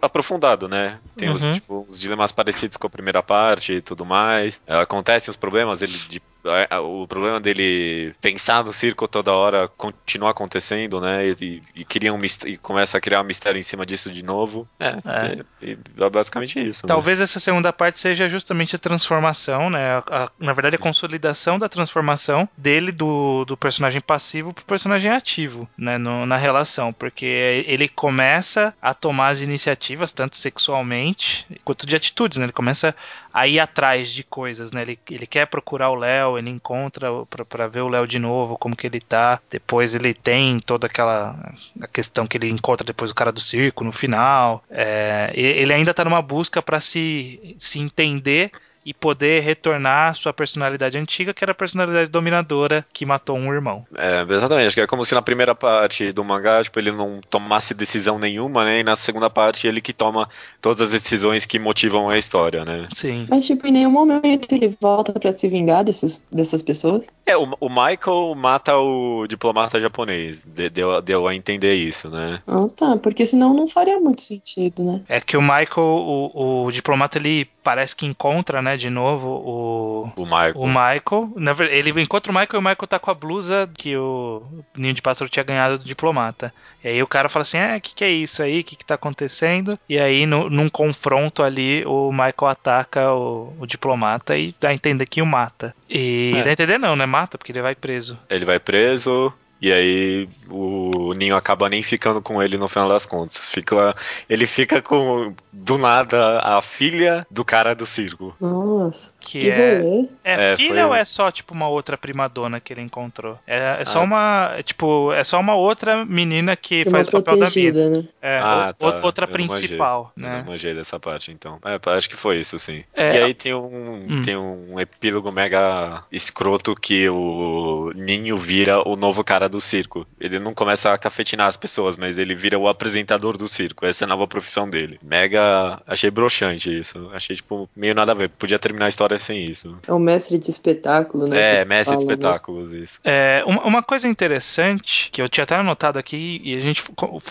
A: aprofundado, né? Tem uhum. os, tipo, os dilemas parecidos com a primeira parte e tudo mais. Acontecem os problemas, ele de é, o problema dele pensar no circo toda hora continua acontecendo, né? E, e, cria um e começa a criar um mistério em cima disso de novo. É, é. E, é basicamente isso.
B: Né? Talvez né? essa segunda parte seja justamente a transformação, né? A, a, na verdade, a consolidação da transformação dele do, do personagem passivo pro personagem ativo, né? No, na relação, porque ele começa a tomar as iniciativas, tanto sexualmente quanto de atitudes, né? Ele começa a ir atrás de coisas, né? Ele, ele quer procurar o Ele encontra para ver o Léo de novo, como que ele tá. Depois ele tem toda aquela a questão que ele encontra depois o cara do circo no final. É, ele ainda tá numa busca para se, se entender e poder retornar à sua personalidade antiga, que era a personalidade dominadora que matou um irmão.
A: É, exatamente. Acho que é como se na primeira parte do mangá, tipo, ele não tomasse decisão nenhuma, né? E na segunda parte ele que toma todas as decisões que motivam a história, né?
B: Sim.
C: Mas, tipo, em nenhum momento ele volta para se vingar desses, dessas pessoas?
A: É, o, o Michael mata o diplomata japonês. De, deu, deu a entender isso, né?
C: Ah, tá. Porque senão não faria muito sentido, né?
B: É que o Michael, o, o diplomata, ele parece que encontra, né, de novo o.
A: O Michael.
B: O Michael. Ele encontra o Michael e o Michael tá com a blusa que o Ninho de Pássaro tinha ganhado do diplomata. E aí o cara fala assim: é, o que, que é isso aí? O que, que tá acontecendo? E aí, no, num confronto ali, o Michael ataca o, o diplomata e dá a entender que o mata. E é. dá a entender não, né? Mata, porque ele vai preso.
A: Ele vai preso, e aí o Ninho acaba nem ficando com ele no final das contas. Fica, ele fica com, do nada, a filha do cara do circo.
C: Nossa.
B: Que, que é, é, é. filha foi... ou é só, tipo, uma outra primadona que ele encontrou? É, é só ah. uma. Tipo, é só uma outra menina que uma faz o papel da vida. Né? É, ah, tá. outra principal,
A: manjei.
B: né?
A: Eu não manjei dessa parte, então. É, acho que foi isso, sim. É. E aí tem um, hum. tem um epílogo mega escroto que o Ninho vira o novo cara cara do circo. Ele não começa a cafetinar as pessoas, mas ele vira o apresentador do circo. Essa é a nova profissão dele. Mega. Achei broxante isso. Achei, tipo, meio nada a ver. Podia terminar a história sem isso.
C: É um mestre de espetáculo, né?
A: É, mestre falam, de né? espetáculos, né? isso.
B: É, uma coisa interessante que eu tinha até anotado aqui, e a gente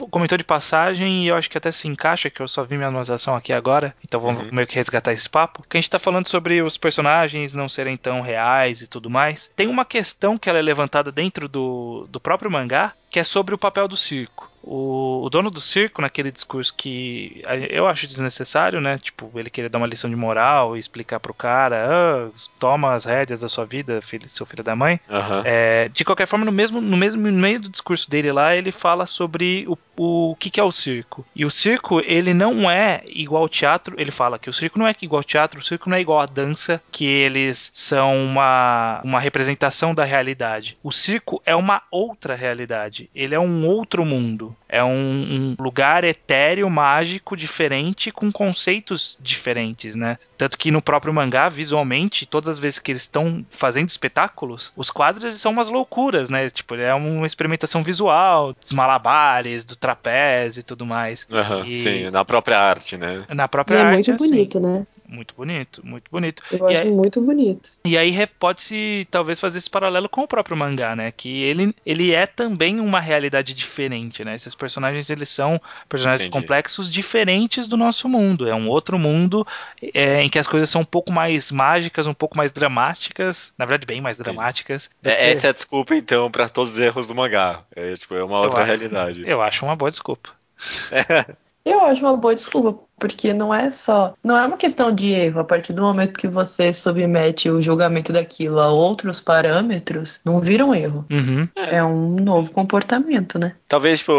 B: comentou de passagem, e eu acho que até se encaixa, que eu só vi minha anotação aqui agora, então vamos uhum. meio que resgatar esse papo. Que a gente tá falando sobre os personagens não serem tão reais e tudo mais. Tem uma questão que ela é levantada dentro do, do, próprio mangá, que é sobre o papel do circo. O, o, dono do circo, naquele discurso que eu acho desnecessário, né? Tipo, ele querer dar uma lição de moral e explicar pro cara, ah, toma as rédeas da sua vida, filho, seu filho da mãe.
A: Uhum.
B: É, de qualquer forma, no mesmo, no mesmo no meio do discurso dele lá, ele fala sobre o, o que, que é o circo. E o circo, ele não é igual ao teatro. Ele fala que o circo não é igual ao teatro, o circo não é igual à dança, que eles são uma, uma representação da realidade. O circo é uma outra realidade. Ele é um outro mundo. É um, um, lugar etéreo, mágico, diferente, com conceitos diferentes, né? Tanto que no próprio mangá, visualmente, todas as vezes que eles estão fazendo espetáculos, os quadros são umas loucuras, né? Tipo, é uma experimentação visual, dos malabares, do trapézio e tudo mais.
A: Uhum,
B: e...
A: Sim, na própria arte, né?
B: Na própria
C: e
B: arte.
C: É muito assim. bonito, né?
B: Muito bonito, muito bonito.
C: Eu
B: e
C: acho aí, muito bonito.
B: E aí pode-se talvez fazer esse paralelo com o próprio mangá, né? Que ele, ele é também uma realidade diferente, né? Esses personagens, eles são personagens Entendi. complexos diferentes do nosso mundo. É um outro mundo é, em que as coisas são um pouco mais mágicas, um pouco mais dramáticas. Na verdade, bem mais dramáticas.
A: É, essa é a desculpa, então, para todos os erros do mangá. É, tipo, é uma outra
B: eu
A: realidade.
B: Acho, eu acho uma boa desculpa. [laughs]
C: Eu acho uma boa desculpa, porque não é só. Não é uma questão de erro. A partir do momento que você submete o julgamento daquilo a outros parâmetros, não vira um erro.
B: Uhum.
C: É um novo comportamento, né?
A: Talvez, tipo,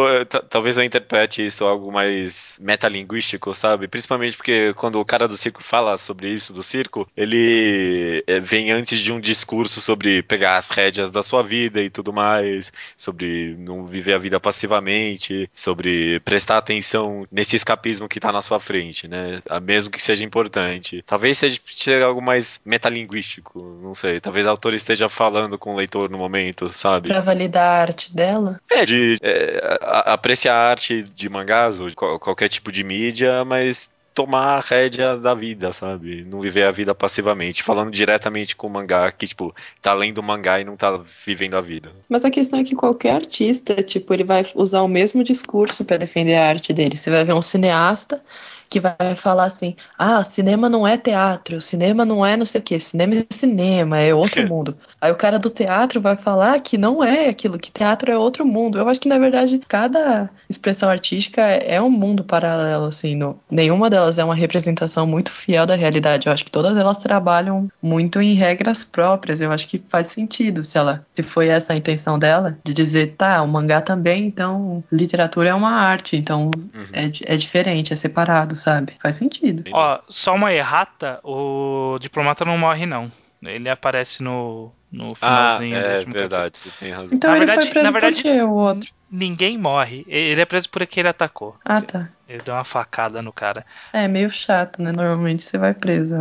A: talvez eu interprete isso algo mais metalinguístico, sabe? Principalmente porque quando o cara do circo fala sobre isso do circo, ele é, vem antes de um discurso sobre pegar as rédeas da sua vida e tudo mais, sobre não viver a vida passivamente, sobre prestar atenção nesse escapismo que tá na sua frente, né? Mesmo que seja importante. Talvez seja, seja algo mais metalinguístico, não sei. Talvez o autor esteja falando com o leitor no momento, sabe?
C: Pra validar a arte dela?
A: É, de é, apreciar a arte de mangás ou de qualquer tipo de mídia, mas tomar a rédea da vida, sabe? Não viver a vida passivamente. Falando diretamente com o mangá, que, tipo, tá lendo o mangá e não tá vivendo a vida.
C: Mas a questão é que qualquer artista, tipo, ele vai usar o mesmo discurso para defender a arte dele. Você vai ver um cineasta que vai falar assim: ah, cinema não é teatro, cinema não é não sei o que, cinema é cinema, é outro [laughs] mundo. Aí o cara do teatro vai falar que não é aquilo, que teatro é outro mundo. Eu acho que, na verdade, cada expressão artística é um mundo paralelo, assim. No, nenhuma delas é uma representação muito fiel da realidade. Eu acho que todas elas trabalham muito em regras próprias. Eu acho que faz sentido se ela, se foi essa a intenção dela, de dizer, tá, o mangá também, então literatura é uma arte, então uhum. é, é diferente, é separado sabe? Faz sentido.
B: Ó, só uma errata, o diplomata não morre, não. Ele aparece no, no
A: ah, finalzinho. Ah, é verdade, você tem razão.
C: Então
B: na
C: ele
B: verdade,
C: foi preso
B: na verdade,
C: por quê, o outro?
B: Ninguém morre. Ele é preso por que ele atacou.
C: Ah, tá.
B: Ele deu uma facada no cara.
C: É meio chato, né? Normalmente você vai preso.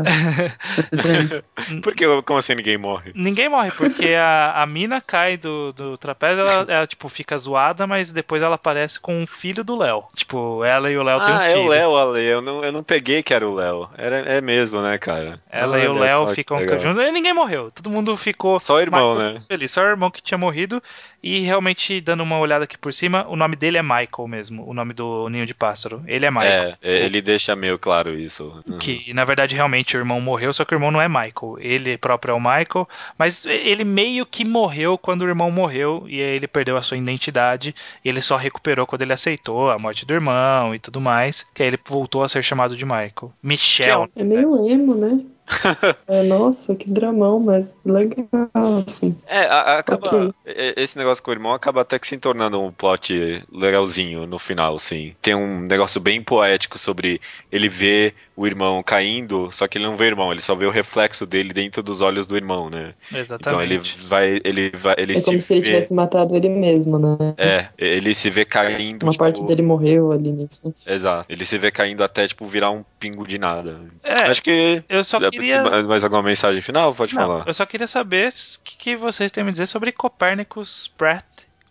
C: se fizer isso.
A: Por que, como assim ninguém morre?
B: Ninguém morre, porque a, a mina cai do, do trapézio, ela, [laughs] ela, tipo, fica zoada, mas depois ela aparece com um filho do Léo. Tipo, ela e o Léo
A: ah,
B: têm um filho.
A: Ah, é o Léo, Ale. Eu não, eu não peguei que era o Léo. Era, é mesmo, né, cara?
B: Ela e o Léo ficam juntos. E ninguém morreu. Todo mundo ficou.
A: Só o irmão, né?
B: Feliz. Só o irmão que tinha morrido. E realmente, dando uma olhada aqui por cima, o nome dele é Michael mesmo. O nome do ninho de pássaro. Ele é Michael.
A: É, ele deixa meio claro isso.
B: Uhum. Que, na verdade, realmente o irmão morreu, só que o irmão não é Michael. Ele próprio é o Michael. Mas ele meio que morreu quando o irmão morreu. E aí ele perdeu a sua identidade. E ele só recuperou quando ele aceitou a morte do irmão e tudo mais. Que aí ele voltou a ser chamado de Michael. Michel.
C: É meio emo, né? [laughs] é, nossa, que dramão, mas legal, assim.
A: É, a, acaba. Okay. Esse negócio com o irmão acaba até que se tornando um plot legalzinho no final, sim. Tem um negócio bem poético sobre ele ver o irmão caindo, só que ele não vê o irmão, ele só vê o reflexo dele dentro dos olhos do irmão, né?
B: Exatamente.
A: Então ele vai. Ele vai ele
C: é como se, se ele vê... tivesse matado ele mesmo, né?
A: É, ele se vê caindo.
C: Uma tipo... parte dele morreu ali nisso.
A: Exato. Ele se vê caindo até, tipo, virar um pingo de nada.
B: É,
A: Acho que.
B: Eu só queria.
A: Mais, mais alguma mensagem final? Pode
B: não,
A: falar.
B: Eu só queria saber o que, que vocês têm a me dizer sobre Copérnicus Pratt.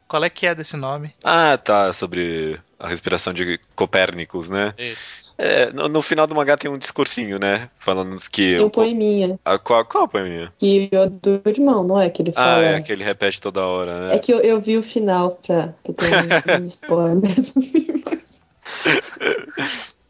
B: Qual é que é desse nome?
A: Ah, tá. Sobre a respiração de Copérnicos, né?
B: Isso.
A: É, no, no, final do mangá tem um discursinho, né? Falando que.
C: Tem um poeminha.
A: A, qual, qual poeminha?
C: Que é do irmão, não é? Que ele fala.
A: Ah, é, que ele repete toda hora, né?
C: É que eu, eu vi o final pra, pra ter uns spoilers assim, mas...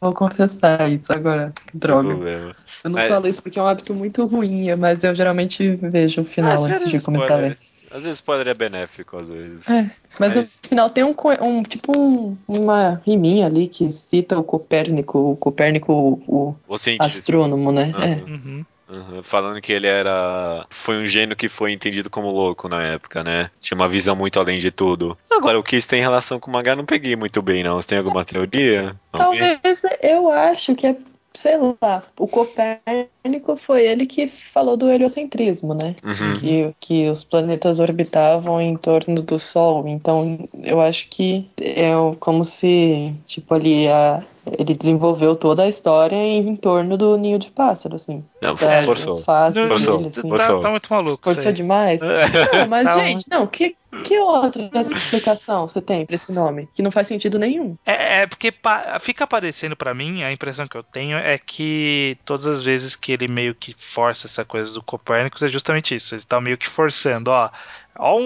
C: Vou confessar isso agora. Droga. Eu não falo isso porque é um hábito muito ruim, mas eu geralmente vejo o final antes de começar spoiler. a ler.
A: Às vezes spoiler é benéfico, às vezes.
C: É, mas, mas... no final tem um, um tipo um, uma riminha ali que cita o Copérnico, o Copérnico, o, o astrônomo, né?
A: Uhum.
C: É.
B: Uhum.
A: Uhum, falando que ele era. Foi um gênio que foi entendido como louco na época, né? Tinha uma visão muito além de tudo. Agora, o que isso tem relação com o mangá, não peguei muito bem, não. Você tem alguma teoria?
C: Talvez eu acho que é sei lá, o Copérnico foi ele que falou do heliocentrismo, né?
A: Uhum.
C: Que, que os planetas orbitavam em torno do Sol. Então, eu acho que é como se, tipo, ali a, ele desenvolveu toda a história em, torno do ninho de pássaro, assim.
A: Não, da, forçou.
C: Fases
A: forçou.
C: Dele, assim.
B: Tá, tá, muito maluco.
C: Forçou demais? Não, [laughs] mas, tá gente, não, que, que outra explicação você tem pra esse nome? Que não faz sentido nenhum.
B: É, é porque fica aparecendo para mim, a impressão que eu tenho é que todas as vezes que ele meio que força essa coisa do Copérnicos é justamente isso. Ele tá meio que forçando, ó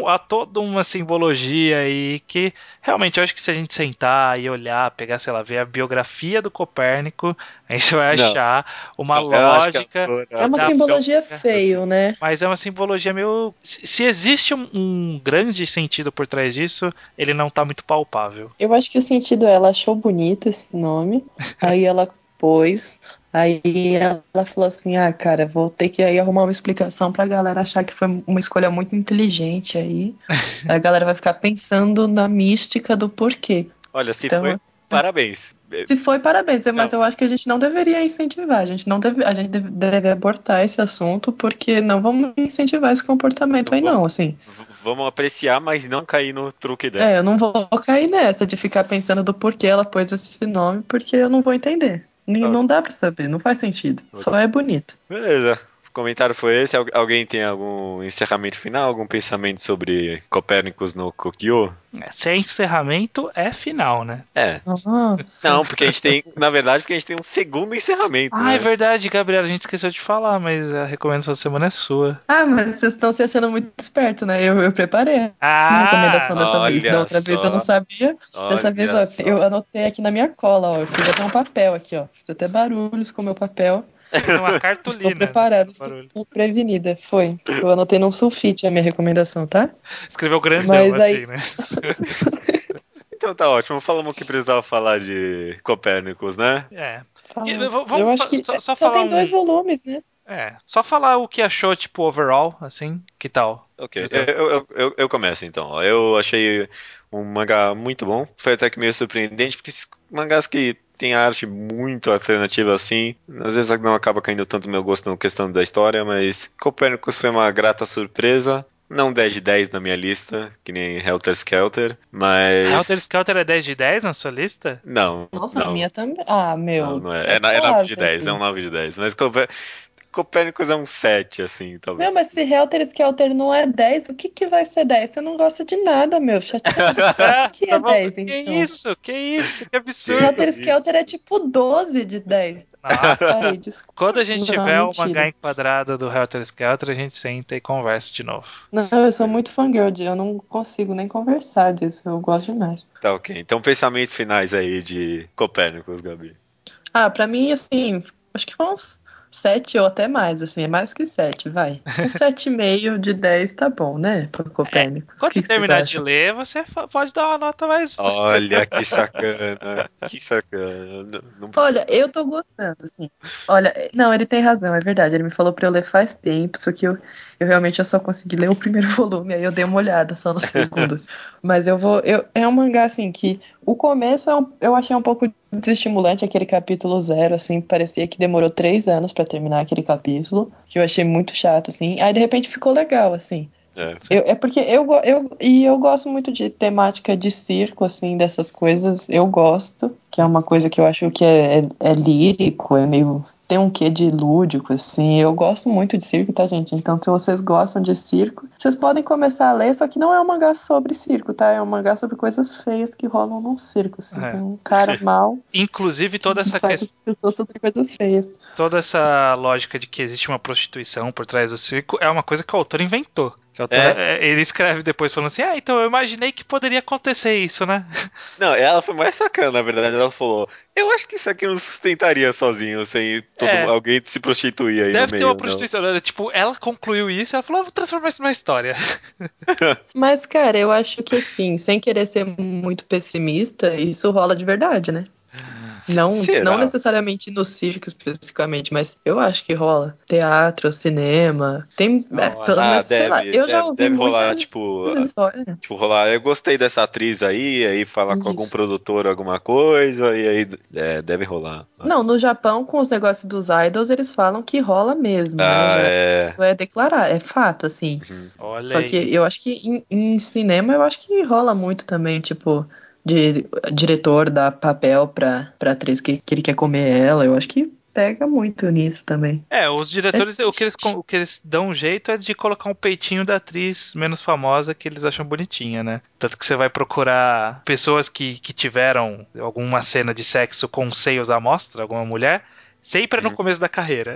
B: há, toda uma simbologia aí que realmente eu acho que se a gente sentar e olhar, pegar, sei lá, ver a biografia do Copérnico, a gente vai não. achar uma não, lógica.
C: É uma simbologia feio, né?
B: Mas é uma simbologia meio. Se existe um, um, grande sentido por trás disso, ele não tá muito palpável.
C: Eu acho que o sentido é ela achou bonito esse nome, aí ela depois. Aí ela falou assim: ah, cara, vou ter que aí arrumar uma explicação pra galera achar que foi uma escolha muito inteligente aí. [laughs] a galera vai ficar pensando na mística do porquê.
A: Olha, se então, foi, parabéns.
C: Se foi, parabéns, mas não. eu acho que a gente não deveria incentivar. A gente não deve, a gente deve, deve abortar esse assunto, porque não vamos incentivar esse comportamento aí, não, assim.
A: Vamos apreciar, mas não cair no truque dela.
C: É, eu não vou cair nessa de ficar pensando do porquê ela pôs esse nome, porque eu não vou entender. Não dá pra saber, não faz sentido. Só é bonito.
A: Beleza. O comentário foi esse. Alguém tem algum encerramento final? Algum pensamento sobre Copérnicos no Kokyo?
B: É, se é encerramento, é final, né?
A: É. Nossa. Não, porque a gente tem, na verdade, porque a gente tem um segundo encerramento.
B: Ah,
A: né?
B: é verdade, Gabriela, a gente esqueceu de falar, mas a recomendação da semana é sua.
C: Ah, mas vocês estão se achando muito esperto, né? Eu, eu preparei
B: ah, a
C: recomendação dessa vez. Da outra só. vez eu não sabia. Olha dessa vez, ó, só. eu anotei aqui na minha cola, ó. Eu fiz até um papel aqui, ó. Fiz até barulhos com o meu papel.
B: Uma [laughs] cartolina.
C: Estou preparada, estou prevenida. Foi. Eu anotei num sulfite a minha recomendação, tá?
B: Escreveu grandão Mas assim, aí... né? [laughs]
A: então tá ótimo. Falamos que precisava falar de Copérnicos, né?
B: É.
C: vamos, eu acho que só, só, só tem um... dois volumes, né?
B: É, só falar o que achou, tipo, overall, assim, que tal?
A: Ok, eu, eu, eu, eu começo então. Eu achei um mangá muito bom. Foi até que meio surpreendente, porque esses mangás que tem arte muito alternativa assim. Às vezes não acaba caindo tanto no meu gosto na questão da história, mas Copernicus foi uma grata surpresa. Não 10 de 10 na minha lista, que nem Helter Skelter, mas.
B: Helter Skelter é 10 de 10 na sua lista?
A: Não.
C: Nossa,
A: não.
C: a minha também. Ah, meu.
A: Não, não é. É, é, é 9 de 10, é um 9 de 10. Mas Copérnicos é um 7, assim, talvez.
C: Meu, mas se Helter Skelter não é 10, o que, que vai ser 10? Você não gosta de nada, meu. Chateado. o que, que é 10,
B: então?
C: Que
B: isso? Que isso? Que absurdo.
C: Helter Skelter é tipo 12 de 10.
B: Ah, Ai, Quando a gente não, tiver o mangá enquadrado do Helter Skelter, a gente senta e conversa de novo.
C: Não, eu sou muito fangirl, eu não consigo nem conversar disso. Eu gosto demais.
A: Tá, ok. Então, pensamentos finais aí de Copérnicos, Gabi.
C: Ah, pra mim, assim, acho que foram uns Sete ou até mais, assim, é mais que sete, vai. Um [laughs] sete e meio de dez tá bom, né, para Copérnico.
B: É, quando que você que terminar de ler, você pode dar uma nota mais...
A: Olha, que [laughs] sacana, que sacana.
C: Não... Olha, eu tô gostando, assim. Olha, não, ele tem razão, é verdade, ele me falou pra eu ler faz tempo, só que eu, eu realmente eu só consegui ler o primeiro [laughs] volume, aí eu dei uma olhada só no segundo. [laughs] Mas eu vou, eu, é um mangá, assim, que o começo é um, eu achei um pouco desestimulante aquele capítulo zero, assim, parecia que demorou três anos para terminar aquele capítulo, que eu achei muito chato, assim. Aí de repente ficou legal, assim. É, eu, é porque eu, eu e eu gosto muito de temática de circo, assim, dessas coisas. Eu gosto, que é uma coisa que eu acho que é, é, é lírico, é meio tem um quê de lúdico, assim. Eu gosto muito de circo, tá, gente? Então, se vocês gostam de circo, vocês podem começar a ler, só que não é um mangá sobre circo, tá? É um mangá sobre coisas feias que rolam num circo, assim. É. Tem um cara [laughs] mal.
B: Inclusive, toda essa questão.
C: pessoas sobre coisas feias.
B: Toda essa lógica de que existe uma prostituição por trás do circo é uma coisa que o autor inventou. É. Ele escreve depois falando assim: Ah, então eu imaginei que poderia acontecer isso, né? [laughs]
A: Não, ela foi mais sacana, na verdade. Ela falou: Eu acho que isso aqui não sustentaria sozinho, sem todo, é. alguém se prostituir aí.
B: Deve
A: ter
B: meio, uma prostituição. Né? Tipo, ela concluiu isso ela falou: Vou transformar isso numa história. [laughs]
C: Mas, cara, eu acho que assim, sem querer ser muito pessimista, isso rola de verdade, né? Não, não necessariamente no circo especificamente, mas eu acho que rola. Teatro, cinema. Tem. é, pelo ah, menos, deve, sei lá, eu deve, já ouvi
A: deve rolar, tipo. Tipo, rolar. Eu gostei dessa atriz aí, aí falar Isso. com algum produtor alguma coisa, e aí é, deve rolar.
C: Não, no Japão, com os negócios dos idols, eles falam que rola mesmo. Né? Ah, né? é... Isso é declarar, é fato, assim.
B: Uhum.
C: Só que eu acho que em, em cinema eu acho que rola muito também, tipo de diretor dar papel pra, pra atriz que, que ele quer comer ela. Eu acho que pega muito nisso também.
B: É, os diretores, é. o, que eles, o que eles dão um jeito é de colocar um peitinho da atriz menos famosa que eles acham bonitinha, né? Tanto que você vai procurar pessoas que, que tiveram alguma cena de sexo com seios à mostra, alguma mulher, Sempre no uhum. começo da carreira.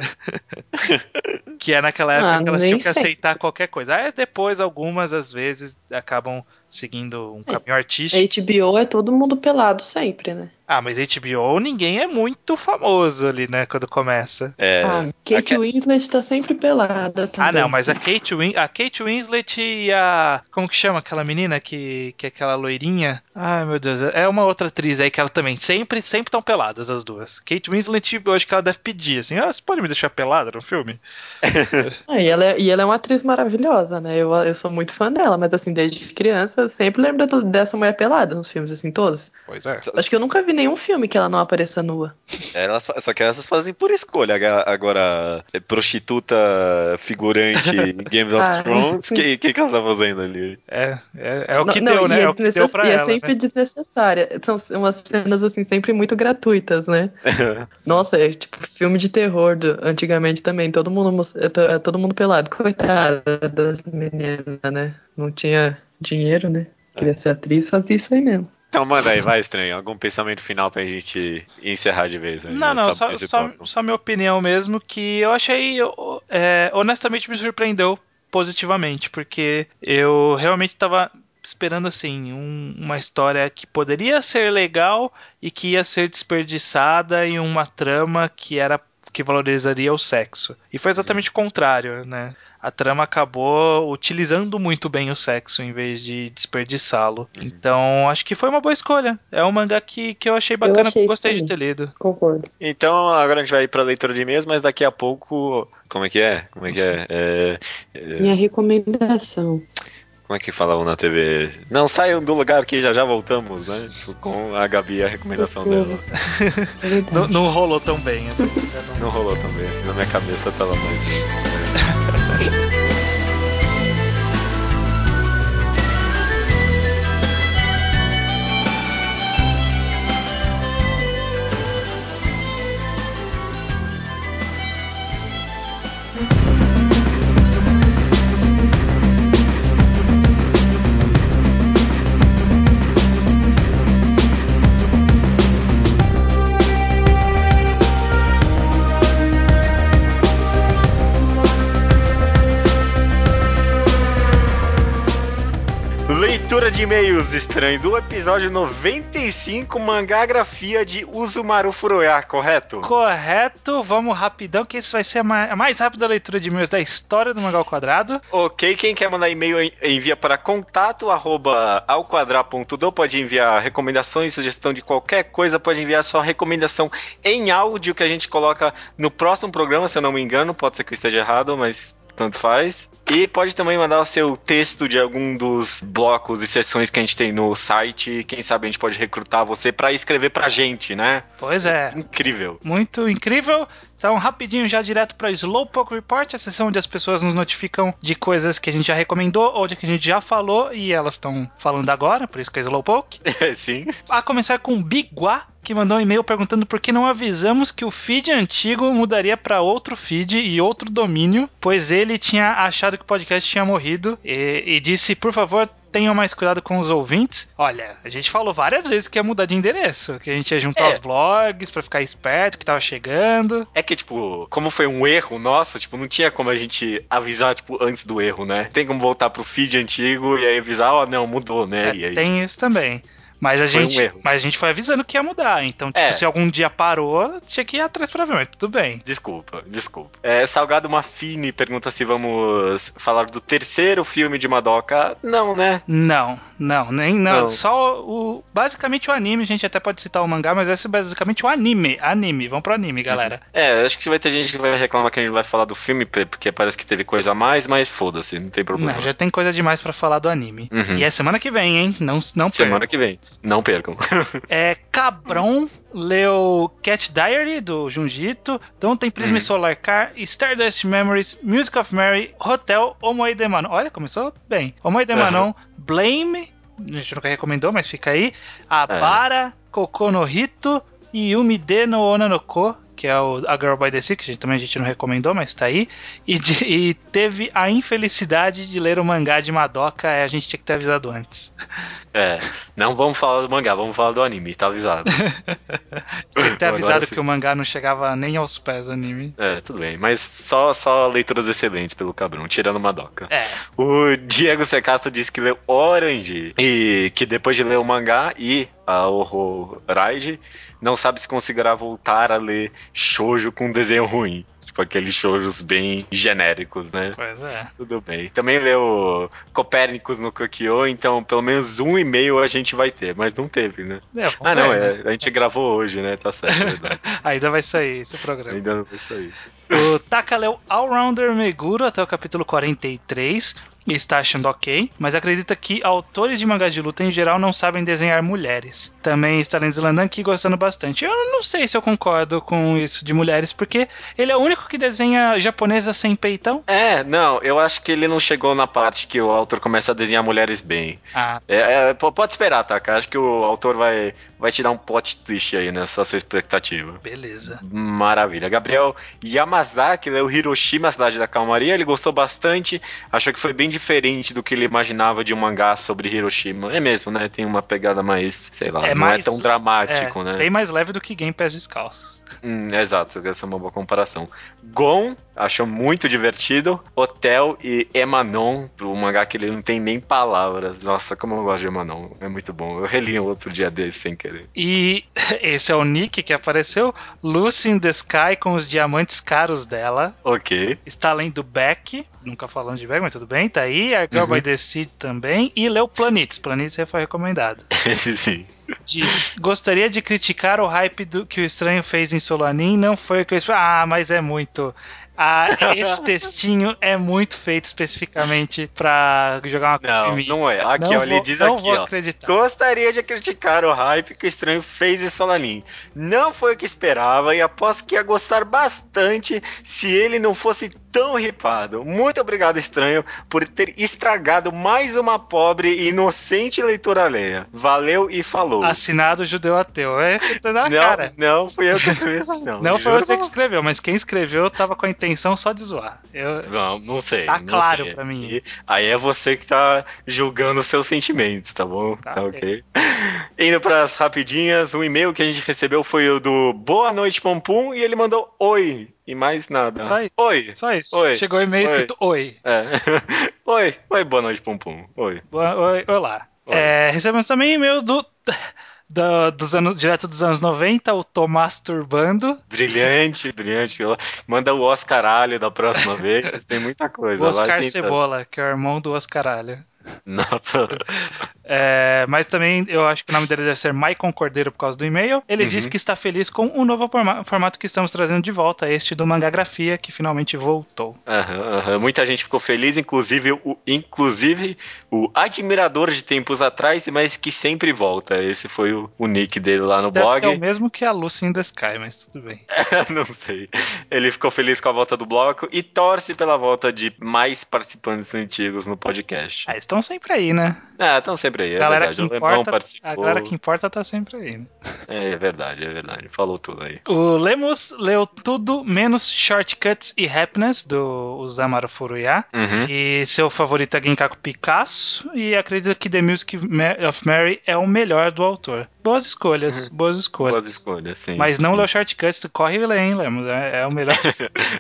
B: [laughs] que é naquela época ah, que elas tinham que sei. aceitar qualquer coisa. Aí depois, algumas, às vezes, acabam seguindo um caminho artístico.
C: HBO é todo mundo pelado sempre, né?
B: Ah, mas HBO ninguém é muito famoso ali, né, quando começa.
A: É,
C: ah, Kate
A: a-
C: Winslet tá sempre pelada também.
B: Ah, não, mas a Kate, Win a Kate Winslet e a. Como que chama aquela menina que, que é aquela loirinha? Ai, meu Deus, é uma outra atriz aí que ela também. Sempre sempre estão peladas as duas. Kate Winslet, eu acho que ela deve pedir assim: ah, você pode me deixar pelada no filme? [laughs]
C: Ah, e, ela é, e ela é uma atriz maravilhosa, né? Eu, eu sou muito fã dela, mas assim, desde criança eu sempre lembro da- dessa mulher pelada nos filmes, assim, todos.
B: Pois é.
C: Acho que eu nunca vi nenhum filme que ela não apareça nua.
A: elas, fa- só que elas fazem por escolha. Agora, é prostituta figurante em [laughs] Game of
C: Ah,
A: Thrones, o que, que, que ela tá fazendo ali?
B: É, é, é o que
C: Não,
B: deu,
C: não,
B: né?
C: E
B: É
C: é,
B: o que deu pra
C: e é
B: ela.
C: sempre
B: né?
C: desnecessária. São umas cenas, assim, sempre muito gratuitas, né? [laughs] Nossa, é tipo filme de terror do- antigamente também. Todo mundo, é é todo mundo pelado. Coitada das meninas, né? Não tinha dinheiro, né? Queria ser atriz, fazia isso aí mesmo.
A: Então manda aí, vai, estranho. Algum pensamento final pra gente encerrar de vez. né?
B: Não, não, só, só, só minha opinião mesmo, que eu achei, é, honestamente me surpreendeu positivamente, porque eu realmente tava esperando assim, um- uma história que poderia ser legal e que ia ser desperdiçada em uma trama que era que valorizaria o sexo. E foi exatamente o contrário, né? A trama acabou utilizando muito bem o sexo em vez de desperdiçá-lo.
A: Uhum.
B: Então, acho que foi uma boa escolha. É um mangá que, que eu achei bacana,
C: achei isso
B: gostei de
C: também.
B: ter lido.
C: Concordo.
A: Então, agora a gente vai pra leitura de e-mails, mas daqui a pouco. Como é que é? Como é que é? [laughs] É, é,
C: Minha recomendação.
A: Como é que falavam na TV? Não saiam do lugar que já já voltamos, né? Tipo, com a Gabi e a recomendação
C: Socorro.
A: dela.
C: É. [laughs]
B: Não, não rolou tão bem. Assim? Não-
A: Não rolou também, assim, na minha cabeça tava mais. [laughs] Leitura de e-mails estranho do episódio 95, mangagrafia de Uzumaru Furuya, correto?
B: Correto, vamos rapidão, que esse vai ser a ma- a mais rápida leitura de e-mails da história do Mangá ao Quadrado.
A: Ok, quem quer mandar e-mail en- envia para contato arroba alquadra.do, pode enviar recomendações, sugestão de qualquer coisa, pode enviar sua recomendação em áudio que a gente coloca no próximo programa, se eu não me engano, pode ser que eu esteja errado, mas tanto faz. E pode também mandar o seu texto de algum dos blocos e sessões que a gente tem no site, quem sabe a gente pode recrutar você para escrever pra gente, né?
B: Pois é,
A: Incrível.
B: muito incrível. Então, rapidinho, já direto para Slowpoke Report, a sessão onde as pessoas nos notificam de coisas que a gente já recomendou ou de que a gente já falou e elas estão falando agora, por isso que é Slowpoke. [laughs]
A: Sim.
B: A começar com o Biguá, que mandou um e-mail perguntando por que não avisamos que o feed antigo mudaria para outro feed e outro domínio, pois ele tinha achado que o podcast tinha morrido e, e disse, por favor, tenham mais cuidado com os ouvintes. Olha, a gente falou várias vezes que ia mudar de endereço, que a gente ia juntar
A: É.
B: os blogs para ficar esperto, que tava chegando.
A: É que, tipo, como foi um erro nosso, tipo, não tinha como a gente avisar, tipo, antes do erro, né? Tem como voltar pro feed antigo e aí avisar, ó, não, mudou, né?
B: É,
A: aí,
B: tem isso também. Mas a,
A: Foi um
B: gente,
A: erro.
B: mas a gente foi avisando que ia mudar. Então, tipo,
A: É.
B: se algum dia parou, tinha que ir atrás pra ver, mas tudo bem.
A: Desculpa, desculpa. É, Salgado Mafini pergunta se vamos falar do terceiro filme de Madoka. Não, né?
B: Não, não, nem não.
A: Não.
B: Só o. Basicamente o anime, a gente até pode citar o mangá, mas esse é basicamente o anime. Anime, vamos pro anime, galera.
A: É, acho que vai ter gente que vai reclamar que a gente vai falar do filme, porque parece que teve coisa a mais, mas foda-se, não tem problema.
B: Não, já tem coisa demais pra falar do anime.
A: Uhum.
B: E é semana que vem, hein? Não, não
A: Semana que vem. Não percam. [laughs]
B: É Cabron leu Cat Diary do Junjito, Don't Tem Prisma
A: Hum.
B: Solar Car, Stardust Memories, Music of Mary, Hotel, Omoi de Manon. Olha, começou bem. Omoi de
A: Aham.
B: Manon, Blame, a gente nunca recomendou, mas fica aí.
A: É.
B: Abara, Koko no Hito e Yumi de no Onanoko, que é o A Girl by the Sea, que a gente, também a gente não recomendou, mas tá aí. E, de, e teve a infelicidade de ler o mangá de Madoka, a gente tinha que ter avisado antes. [laughs]
A: É, não vamos falar do mangá, vamos falar do anime, tá avisado. [laughs]
B: tinha que ter avisado que o mangá não chegava nem aos pés do anime.
A: É, tudo bem, mas só, só leituras excelentes pelo cabrão, tirando Madoka.
B: É.
A: O Diego Secasta disse que leu Orange e que depois de ler o mangá e a Horror Ride, não sabe se conseguirá voltar a ler shoujo com desenho ruim. Tipo aqueles shoujos bem genéricos, né?
B: Pois é.
A: Tudo bem. Também leu Copérnicos no Kokyo, então pelo menos um e meio a gente vai ter, mas não teve, né?
B: É,
A: ah, não, é, a gente gravou hoje, né? Tá certo, é verdade. [laughs]
B: Ainda vai sair esse programa.
A: Ainda não vai sair.
B: O Taka leu Allrounder Meguro até o capítulo 43 e está achando ok, mas acredita que autores de mangás de luta em geral não sabem desenhar mulheres. Também está lendo Zilandan aqui gostando bastante. Eu não sei se eu concordo com isso de mulheres, porque ele é o único que desenha japonesa sem peitão.
A: É, não, eu acho que ele não chegou na parte que o autor começa a desenhar mulheres bem.
B: Ah.
A: É, é, pode esperar, tá? Acho que o autor vai, vai te dar um plot twist aí nessa sua expectativa.
B: Beleza.
A: Maravilha. Gabriel Yamazaki leu Hiroshima, a cidade da calmaria. Ele gostou bastante, achou que foi bem diferente do que ele imaginava de um mangá sobre Hiroshima. É mesmo, né? Tem uma pegada mais, sei lá,
B: é
A: não
B: mais,
A: é tão dramático,
B: é,
A: né?
B: Bem mais leve do que Game Pés Descalços.
A: Hum, exato, essa é uma boa comparação. Gon achou muito divertido. Hotel e Emanon, um mangá que ele não tem nem palavras. Nossa, como eu gosto de Emanon, é muito bom. Eu reli um outro dia desse sem querer.
B: E [laughs] esse é o Nick que apareceu. Lucy in the Sky com os diamantes caros dela.
A: Ok.
B: Está lendo Beck, nunca falando de Beck, mas tudo bem, tá aí. A Girl
A: Uhum.
B: by the Sea também. E leu Planets. Planets já foi recomendado.
A: Esse [laughs] sim.
B: Diz, gostaria de criticar o hype do que o Estranho fez em Solanin, não foi o que eu esperava. Ah, mas é muito. Ah, esse textinho é muito feito especificamente pra jogar uma
A: Não, não é. Aqui,
B: Não
A: ó, ele
B: vou-
A: diz
B: não
A: aqui, ó.
B: acreditar.
A: Gostaria de criticar o hype que o estranho fez em Solanin. Não foi o que esperava e aposto que ia gostar bastante se ele não fosse tão ripado. Muito obrigado, estranho, por ter estragado mais uma pobre e inocente leitura alheia. Valeu e falou.
B: Assinado judeu ateu. É tá na
A: não,
B: cara.
A: não fui eu que escrevi isso, não.
B: Não foi você que escreveu, mas quem escreveu tava com a intenção só de zoar. Eu,
A: Não, não sei.
B: Tá
A: não
B: claro
A: sei.
B: pra mim
A: Aí-
B: isso.
A: Aí é você que tá julgando os seus sentimentos, tá bom?
B: Tá,
A: Tá, ok. Indo pras rapidinhas, o e-mail que a gente recebeu foi o do Boa Noite Pompum e ele mandou oi e mais nada.
B: Só isso.
A: Oi.
B: só isso.
A: Oi.
B: Chegou o e-mail escrito oi.
A: É. [laughs] oi. Oi, boa noite Pompum. Oi.
B: Boa- Oi, olá.
A: Oi.
B: É, recebemos também e-mail do, do- dos anos, direto dos anos 90, o Tomás Turbando.
A: Brilhante, brilhante. Manda o Oscaralho da próxima vez. Tem muita coisa.
B: O Oscar Cebola, que é o irmão do Oscaralho. [laughs]
A: Nossa.
B: É, mas também eu acho que o nome dele deve ser Maicon Cordeiro por causa do e-mail. Ele
A: Uhum.
B: diz que está feliz com o novo forma- formato que estamos trazendo de volta, este do Mangagrafia, que finalmente voltou.
A: Aham, aham. Muita gente ficou feliz, inclusive o, inclusive o admirador de tempos atrás, mas que sempre volta. Esse foi o, o nick dele lá no
B: Deve
A: blog.
B: ser o mesmo que a Lucy in the Sky, mas tudo bem. [laughs]
A: Não sei. Ele ficou feliz com a volta do bloco e torce pela volta de mais participantes antigos no podcast.
B: Ah, estão sempre aí, né?
A: Ah, estão sempre aí, é
B: galera
A: verdade.
B: que importa,
A: participou.
B: a galera que importa tá sempre aí. Né?
A: É, é verdade, é verdade. Falou tudo aí.
B: O Lemos leu tudo menos Shortcuts e Happiness do Osamu Furuya.
A: Uhum.
B: E seu favorito é Genkaku Picasso. E acredita que The Music of Mary é o melhor do autor. Boas escolhas, boas escolhas.
A: Uhum. Boas escolhas, sim.
B: Mas não
A: sim.
B: leu Shortcuts, corre e lê, hein, Lemos. É, é o melhor. [laughs]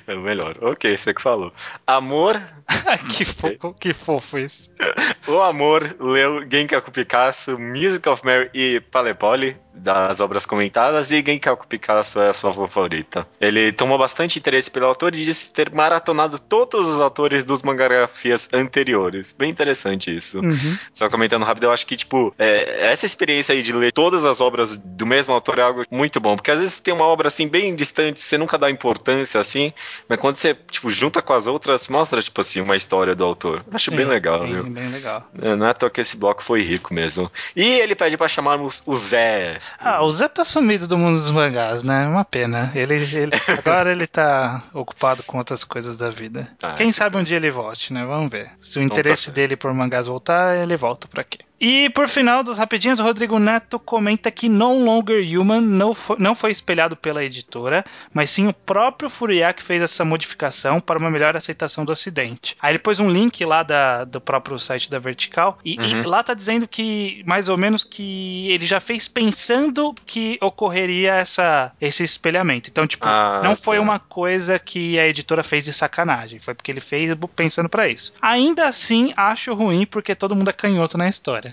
A: É o melhor. Ok, você que falou. Amor, [laughs]
B: que, fofo, que fofo isso. [laughs]
A: o amor leu Genkaku Picasso, Music of Mary e Palepoli, das obras comentadas, e Genkaku Picasso é a sua favorita. Ele tomou bastante interesse pelo autor e disse ter maratonado todos os autores dos mangagrafias anteriores. Bem interessante isso.
B: Uhum.
A: Só comentando rápido, eu acho que, tipo, é, essa experiência aí de ler todas as obras do mesmo autor é algo muito bom. Porque às vezes tem uma obra, assim, bem distante, você nunca dá importância, assim, mas quando você, tipo, junta com as outras, mostra, tipo assim, uma história do autor. Acho bem
B: Sim,
A: legal,
B: sim,
A: viu?
B: bem legal.
A: É, Não é à toa que esse bloco foi rico mesmo. E ele pede pra chamarmos o Zé.
B: Ah, o Zé tá sumido do mundo dos mangás, né? Uma pena. Ele, ele- [laughs] agora ele tá ocupado com outras coisas da vida.
A: Ah,
B: Quem
A: que
B: sabe um dia ele volte, né? Vamos ver. Se o
A: tá
B: interesse
A: certo.
B: dele por mangás voltar, ele volta pra quê? E por final dos rapidinhos, o Rodrigo Neto comenta que No Longer Human não foi, não foi espelhado pela editora, mas sim o próprio Furiá que fez essa modificação para uma melhor aceitação do acidente. Aí ele pôs um link lá da, do próprio site da Vertical e, uhum. e lá tá dizendo que mais ou menos que ele já fez pensando que ocorreria essa, esse espelhamento. Então, tipo, ah, não foi tá. uma coisa que a editora fez de sacanagem, foi porque ele fez pensando para isso. Ainda assim, acho ruim porque todo mundo é canhoto na história.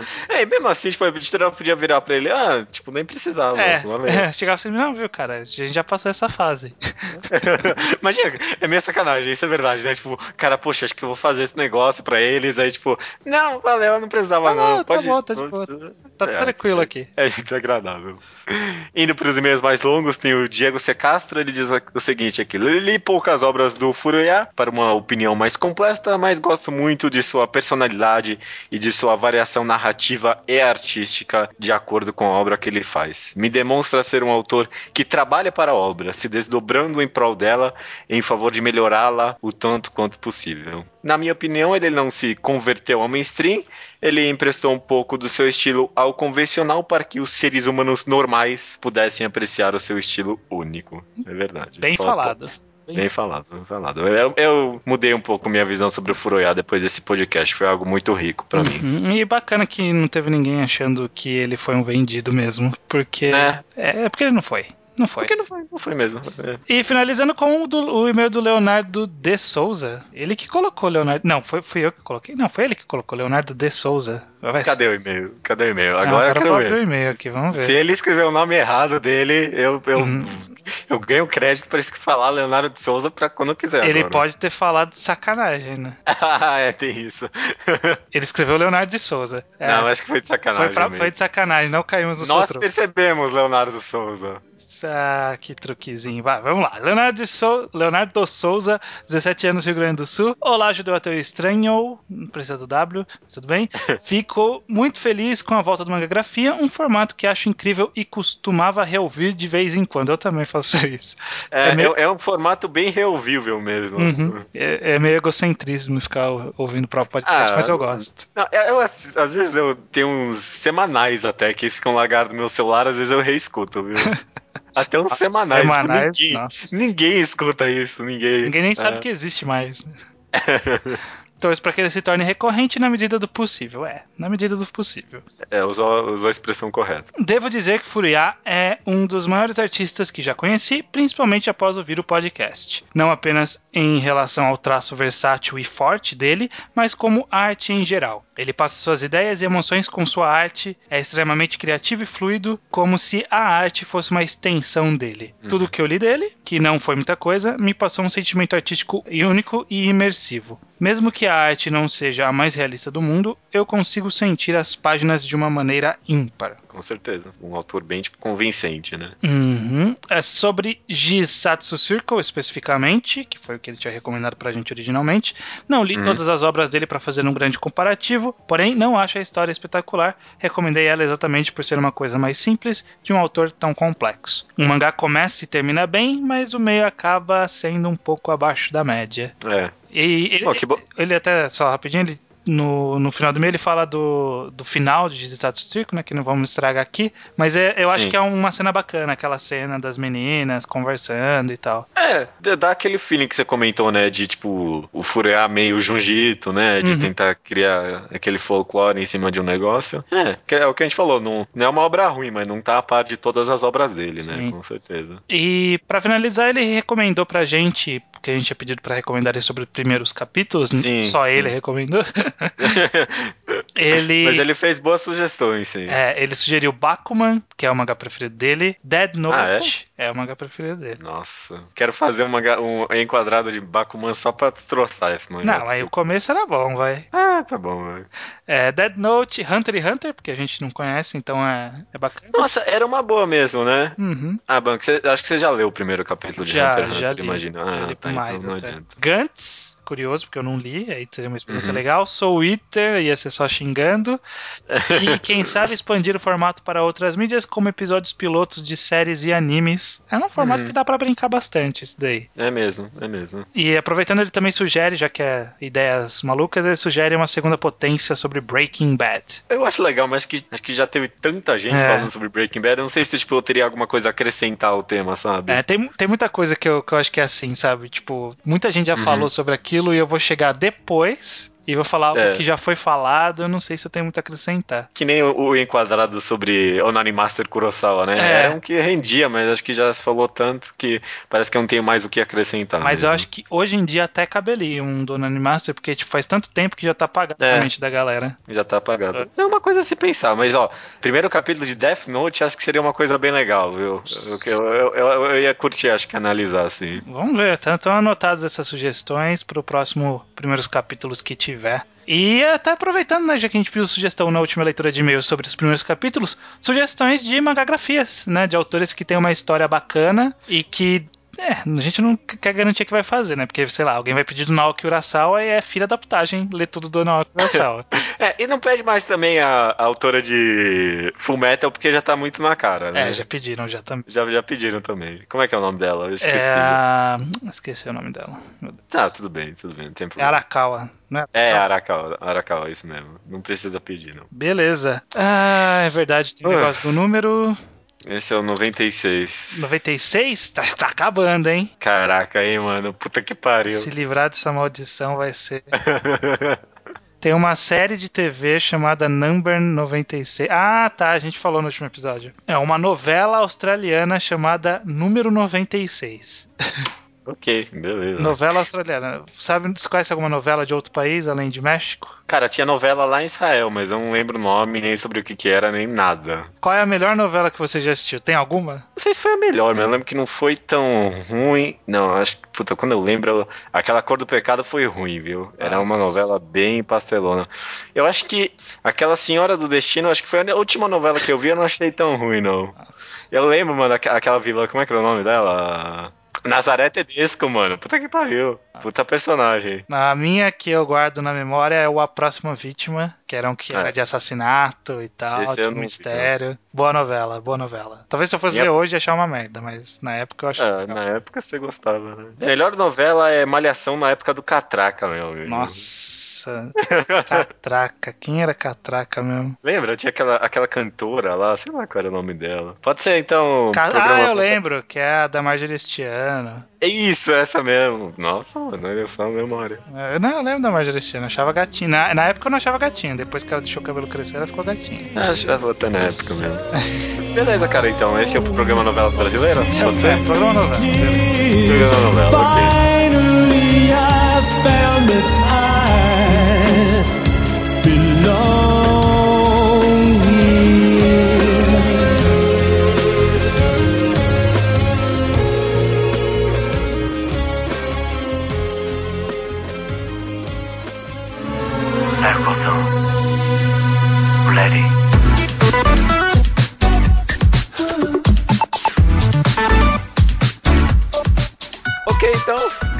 B: [laughs]
A: É, e mesmo assim, tipo, a editora podia virar pra ele, ah, tipo, nem precisava.
B: É, [laughs] é chegava assim, não, viu, cara, a gente já passou essa fase. [laughs]
A: Imagina, é meio sacanagem, isso é verdade, né? Tipo, cara, poxa, acho que eu vou fazer esse negócio pra eles, aí, tipo, não, valeu, eu não precisava, ah, não. não. Pode
B: tá bom, tá de boa. Tá é, tranquilo aqui.
A: É, é desagradável. Indo para os e-mails mais longos, tem o Diego Secastro, ele diz o seguinte aqui: li poucas obras do Furuya para uma opinião mais completa, mas gosto muito de sua personalidade e de sua variação narrativa e artística de acordo com a obra que ele faz. Me demonstra ser um autor que trabalha para a obra, se desdobrando em prol dela em favor de melhorá-la o tanto quanto possível. Na minha opinião, ele não se converteu ao mainstream, ele emprestou um pouco do seu estilo ao convencional para que os seres humanos normais pudessem apreciar o seu estilo único. É verdade.
B: Bem falado.
A: Bem falado, bem falado. Eu, eu, mudei um pouco minha visão sobre o Furoyá depois desse podcast. Foi algo muito rico para uhum.
B: mim. E bacana que não teve ninguém achando que ele foi um vendido mesmo. Porque. É, é porque ele não foi. Não foi.
A: Porque não foi, não foi mesmo.
B: É. E finalizando com o, do, o, e-mail do Leonardo de Souza. Ele que colocou Leonardo. Não, foi, fui eu que coloquei. Não, foi ele que colocou Leonardo de Souza.
A: Vai Cadê o e-mail? Cadê o e-mail? Agora, ah, agora eu quero ver.
B: o e-mail aqui, vamos ver.
A: Se ele escreveu o nome errado dele, eu, eu, uhum. eu ganho crédito para falar Leonardo de Souza para quando quiser.
B: Ele
A: agora.
B: pode ter falado de sacanagem, né? [laughs]
A: ah, é, tem isso. [laughs]
B: ele escreveu Leonardo de Souza.
A: É, não, acho que foi de sacanagem.
B: Foi, pra, foi de sacanagem, não caímos no
A: Nós percebemos Leonardo de Souza.
B: Ah, que truquezinho. Vai, vamos lá. Leonardo, Sou... Leonardo Souza, 17 anos, Rio Grande do Sul. Olá, judeu ateu estranho. Não precisa do W, tudo bem? [laughs] Fico muito feliz com a volta do Mangagrafia, um formato que acho incrível e costumava reouvir de vez em quando. Eu também faço [laughs] isso.
A: É, é, meio... é um formato bem reouvível mesmo.
B: Uhum. É, é, meio egocentrismo ficar ouvindo o próprio podcast, ah, mas eu gosto.
A: Não, eu, às vezes eu tenho uns semanais até que ficam largados no meu celular, às vezes eu reescuto, viu? [laughs] Até uns semanais. semanais ninguém, ninguém, escuta isso, ninguém.
B: Ninguém nem é. sabe que existe mais. [laughs] Torço para que ele se torne recorrente na medida do possível. É, na medida do possível.
A: É, usou, usou a expressão correta.
B: Devo dizer que Furiá é um dos maiores artistas que já conheci, principalmente após ouvir o podcast. Não apenas em relação ao traço versátil e forte dele, mas como arte em geral. Ele passa suas ideias e emoções com sua arte, é extremamente criativo e fluido, como se a arte fosse uma extensão dele. Uhum. Tudo que eu li dele, que não foi muita coisa, me passou um sentimento artístico único e imersivo. Mesmo que a arte não seja a mais realista do mundo, eu consigo sentir as páginas de uma maneira ímpar.
A: Com certeza. Um autor bem tipo, convincente, né?
B: Uhum. É sobre Jisatsu Circle especificamente, que foi o que ele tinha recomendado pra gente originalmente. Não li uhum. todas as obras dele para fazer um grande comparativo, porém não acho a história espetacular. Recomendei ela exatamente por ser uma coisa mais simples de um autor tão complexo. O mangá começa e termina bem, mas o meio acaba sendo um pouco abaixo da média.
A: É.
B: E ele, oh, ele até, só rapidinho, ele no, no final do meio ele fala do, do final de Jizatsu Circo, né? Que não vamos estragar aqui. Mas é, eu Sim. acho que é uma cena bacana, aquela cena das meninas conversando e tal.
A: É, dá aquele feeling que você comentou, né? De tipo, o Fureá meio Junjito, né? De uhum. tentar criar aquele folclore em cima de um negócio. É, é o que a gente falou, não, não é uma obra ruim, mas não tá a par de todas as obras dele, né, Sim. né? Com certeza.
B: E para finalizar, ele recomendou pra gente, porque a gente tinha pedido para recomendar sobre os primeiros capítulos, sim, só sim. ele recomendou. [laughs] [laughs] ele...
A: Mas ele fez boas sugestões, sim.
B: É, ele sugeriu Bakuman, que é o mangá preferido dele, Dead Note ah, é? é? o mangá preferido dele.
A: Nossa, quero fazer um, mangá, um enquadrado de Bakuman só pra destroçar esse mangá.
B: Não, aí o começo era bom, vai.
A: Ah, tá bom, vai.
B: É, Dead Note, Hunter x Hunter, porque a gente não conhece, então é, é bacana.
A: Nossa, era uma boa mesmo, né?
B: Uhum.
A: Ah, Banco, acho que você já leu o primeiro capítulo de
B: já,
A: Hunter x
B: Hunter,
A: imagina. Ah,
B: tá, então mais então não até. Gantz, curioso, porque eu não li, aí teria uma experiência
A: Uhum.
B: legal. Soul Eater, ia ser só xingando. E [laughs] quem sabe expandir o formato para outras mídias, como episódios pilotos de séries e animes. É um formato
A: Uhum.
B: que dá pra brincar bastante, isso daí.
A: É mesmo, é mesmo.
B: E aproveitando, ele também sugere, já que é ideias malucas, ele sugere uma segunda potência sobre Breaking Bad.
A: Eu acho legal, mas que, acho que já teve tanta gente
B: É.
A: falando sobre Breaking Bad. Eu não sei se tipo, eu teria alguma coisa a acrescentar ao tema, sabe?
B: É, tem, tem muita coisa que eu, que eu acho que é assim, sabe? Tipo, muita gente já
A: Uhum.
B: falou sobre aquilo e eu vou chegar depois e vou falar
A: É.
B: o que já foi falado. Eu não sei se eu tenho muito a acrescentar.
A: Que nem o, enquadrado sobre Onani Master Kurosawa, né?
B: É.
A: Era um que rendia, mas acho que já se falou tanto que parece que eu não tenho mais o que acrescentar.
B: Mas eu
A: mesmo.
B: acho que hoje em dia até caberia um Dona Animaster, porque tipo, faz tanto tempo que já tá apagado
A: É.
B: na mente da galera.
A: Já tá apagado. É uma coisa a se pensar, mas ó, primeiro capítulo de Death Note acho que seria uma coisa bem legal, viu? Eu, eu, eu, eu- eu ia curtir, acho que analisar, assim.
B: Vamos ver, estão anotadas essas sugestões pro próximo primeiros capítulos que tiver. E até aproveitando, né, já que a gente pediu sugestão na última leitura de e-mails sobre os primeiros capítulos, sugestões de magagrafias, né, de autores que têm uma história bacana e que é, a gente não quer garantir que vai fazer, né? Porque, sei lá, alguém vai pedir do Naoki Urasawa e é filha da putagem ler tudo do Naoki Urasawa. [laughs]
A: É, e não pede mais também a, a autora de Full Metal, porque já tá muito na cara, né?
B: é, já pediram já também.
A: Já, já pediram também. Como é que é o nome dela? Eu esqueci.
B: É a... Esqueci o nome dela.
A: Tá, tudo bem, tudo bem, não tem
B: É
A: problema.
B: Arakawa, né?
A: É, Arakawa, Arakawa, isso mesmo. Não precisa pedir, não.
B: Beleza. Ah, é verdade, tem
A: Ué.
B: negócio do número
A: Esse é o 96.
B: 96. Tá, tá acabando, hein?
A: Caraca, aí, mano. Puta que pariu.
B: Se livrar dessa maldição vai ser. [laughs] Tem uma série de TV chamada Number 96. Ah, tá, a gente falou no último episódio. É uma novela australiana chamada Número 96. [laughs]
A: ok, beleza.
B: Novela australiana. Sabe, você conhece alguma novela de outro país além de México?
A: Cara, tinha novela lá em Israel, mas eu não lembro o nome, nem sobre o que que era, nem nada.
B: Qual é a melhor novela que você já assistiu? Tem alguma?
A: Não sei se foi a melhor, mas eu lembro que não foi tão ruim. Não, acho que, puta, quando eu lembro, aquela Cor do Pecado foi ruim, viu? Era uma
B: Nossa.
A: novela bem pastelona. Eu acho que aquela Senhora do Destino, acho que foi a última novela que eu vi, eu não achei tão ruim, não. Eu lembro, mano, aqu- aquela vilã, como é que era o nome dela? Nazaré Tedesco, mano. Puta que pariu. Puta personagem.
B: A minha que eu guardo na memória é o A Próxima Vítima, que era um que era
A: Ah.
B: de assassinato e tal, tinha um
A: não vi,
B: mistério. Boa novela, boa novela. Talvez se eu fosse
A: Minha-
B: ver hoje ia achar uma merda, mas na época eu achei.
A: É, na época você gostava, né? Melhor novela é Malhação na época do Catraca, meu amigo.
B: Nossa, Catraca. Quem era Catraca mesmo?
A: Lembra? Tinha aquela, aquela cantora lá, sei lá qual era o nome dela. Pode ser então.
B: Ca-
A: programa-
B: Ah, eu lembro, que é a da Marjorie Stiano.
A: É isso, essa mesmo. Nossa, mano, olha só a memória.
B: Eu não eu lembro da Marjorie Stiano, eu achava gatinha. Na, na época eu não achava gatinha, depois que ela deixou o cabelo crescer, ela ficou gatinha.
A: Acho que já até na época mesmo. Beleza, cara, então. Esse é o programa Novelas Brasileiras? Pode ser?
B: É, programa novela.
A: Programa Novela, ok.
D: Finally, I found that I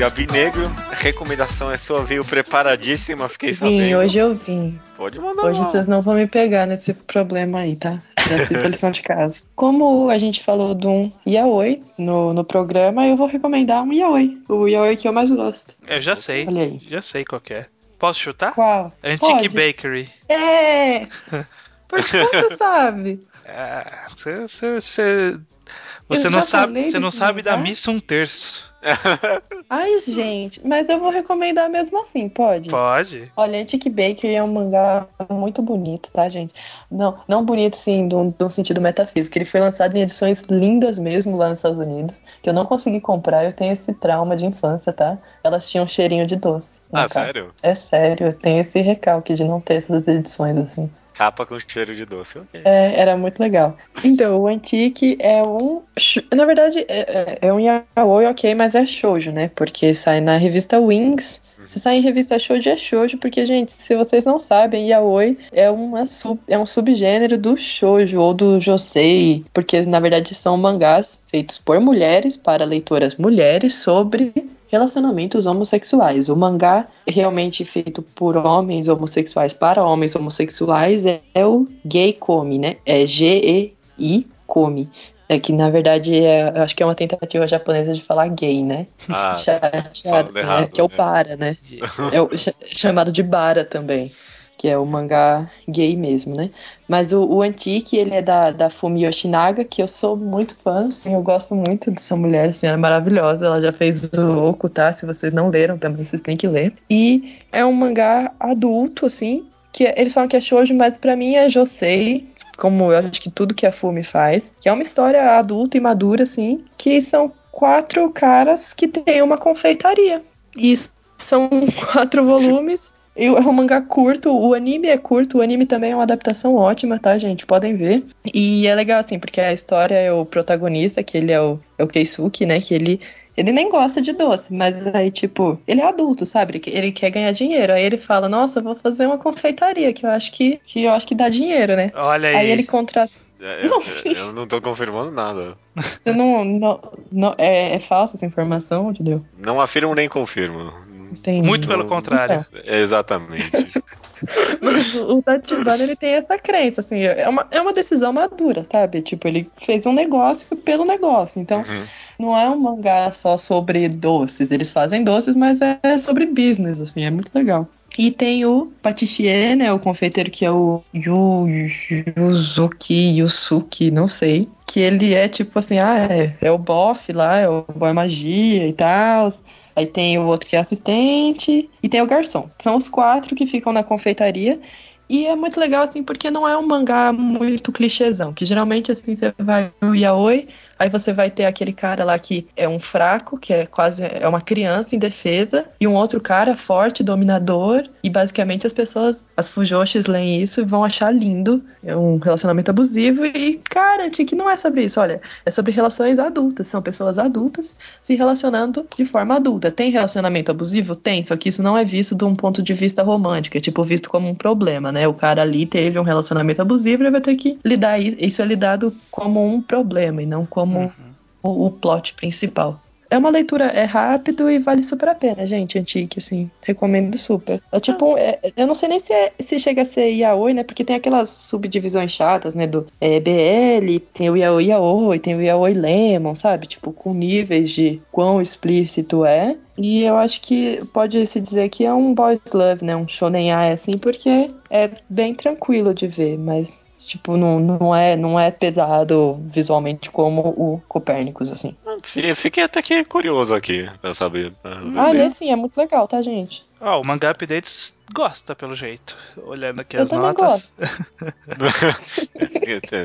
A: Gabi Negro, a recomendação é sua, veio preparadíssima, fiquei sabendo.
C: Vim, hoje eu vim.
A: Pode mandar
C: Hoje vocês não vão me pegar nesse problema aí, tá? Já fiz a lição de casa. Como a gente falou de um yaoi no, no programa, eu vou recomendar um yaoi. O yaoi que eu mais gosto.
B: Eu já sei,
C: Olha aí.
B: já sei qual que é. Posso chutar?
C: Qual?
B: Antique
C: Pode.
B: Bakery.
C: É! [laughs] Por que você sabe?
B: É, você, você,
C: Eu
B: não sabe, você não sabe da missa um terço. [laughs]
C: Ai, gente, mas eu vou recomendar mesmo assim, pode?
B: Pode?
C: Olha, Antique Bakery é um mangá muito bonito, tá, gente? Não, não bonito, sim, de um, de um sentido metafísico. Ele foi lançado em edições lindas mesmo lá nos Estados Unidos, que eu não consegui comprar, eu tenho esse trauma de infância, tá? Elas tinham cheirinho de doce. na
A: Ah, sério?
C: É sério, eu tenho esse recalque de não ter essas edições, assim.
A: Capa com cheiro de doce, ok.
C: É, era muito legal. Então, o Antique é um. Na verdade, é, é- é um yaoi, ok, mas é shoujo, né? Porque sai na revista Wings. Se sai em revista shoujo, é shoujo, porque, gente, se vocês não sabem, yaoi é, uma sub, é um subgênero do shoujo ou do josei, porque, na verdade, são mangás feitos por mulheres, para leitoras mulheres, sobre relacionamentos homossexuais. O mangá realmente feito por homens homossexuais para homens homossexuais é, é o Gay Come, né? É G-E-I Come. É que na verdade é, acho que é uma tentativa japonesa de falar gay, né?
A: Ah, [laughs]
C: Chateado, né?
A: errado,
C: Que é o
A: né?
C: para, né? [laughs] É o, cha- chamado de bara também, que é o mangá gay mesmo, né? Mas o, o Antique, ele é da, da Fumi Yoshinaga, que eu sou muito fã, assim, eu gosto muito dessa mulher, assim, ela é maravilhosa, ela já fez o Oku, tá? Se vocês não leram também, vocês têm que ler. E é um mangá adulto, assim, que é- eles falam que é shoujo, mas pra mim é josei, como eu acho que tudo que a Fumi faz, que é uma história adulta e madura, assim, que são quatro caras que têm uma confeitaria. E são [laughs] quatro volumes. E é um mangá curto, o anime é curto, o anime também é uma adaptação ótima, tá, gente? Podem ver. E é legal, assim, porque a história é o protagonista, que ele é o, é o Keisuke, né? Que ele, ele nem gosta de doce, mas aí, tipo, ele é adulto, sabe? Ele, ele quer ganhar dinheiro. Aí ele fala, nossa, eu vou fazer uma confeitaria, que eu acho que, que eu acho que dá dinheiro, né?
B: Olha aí.
C: Aí ele contrata.
A: É, Eu,
C: Não,
A: eu- eu não tô confirmando nada. [laughs]
C: Você não. não, não- é, é falsa essa informação, entendeu?
A: Não afirmo nem confirmo.
C: Entendi.
B: Muito pelo contrário.
A: Exatamente. [laughs]
C: Mas o Tachibana, ele tem essa crença, assim, é uma, é uma decisão madura, sabe? Tipo, ele fez um negócio pelo negócio. Então,
A: Uhum.
C: não é um mangá só sobre doces. Eles fazem doces, mas é sobre business, assim, é muito legal. E tem o patissier, né? O confeiteiro que é o Yu, Yuzuki, Yusuki, não sei. Que ele é tipo assim, ah, é, é o bofe lá, é o boy magia e tal. Aí tem o outro que é assistente e tem o garçom. São os quatro que ficam na confeitaria. E é muito legal, assim, porque não é um mangá muito clichêzão. Que geralmente, assim, você vai no yaoi, aí você vai ter aquele cara lá que é um fraco, que é quase é uma criança indefesa, e um outro cara forte, dominador, e basicamente as pessoas, as fujoshis leem isso e vão achar lindo. É um relacionamento abusivo e, cara, que não é sobre isso, olha, é sobre relações adultas, são pessoas adultas se relacionando de forma adulta. Tem relacionamento abusivo? Tem, só que isso não é visto de um ponto de vista romântico, é tipo visto como um problema, né? O cara ali teve um relacionamento abusivo, ele vai ter que lidar, isso é lidado como um problema e não como
B: Uhum.
C: o, o plot principal. É uma leitura, é rápido e vale super a pena, gente, Antique, assim, recomendo super. É tipo, um- é- eu não sei nem se, é- se chega a ser yaoi, né, porque tem aquelas subdivisões chatas, né, do é, BL, tem o yaoi yaoi, tem o yaoi lemon, sabe, tipo, com níveis de quão explícito é. E eu acho que pode se dizer que é um boys love, né, um shonen ai, assim, porque é bem tranquilo de ver, mas Tipo, não, não, é, não é pesado visualmente como o Copérnicos, assim.
A: Fi- Fiquei até que curioso aqui pra saber. pra
C: Ah, ele sim, é muito legal, tá, gente?
B: Ó, o Manga Updates gosta, pelo jeito. Olhando aqui
C: Eu
B: as
C: também
B: notas.
C: gosto. [laughs]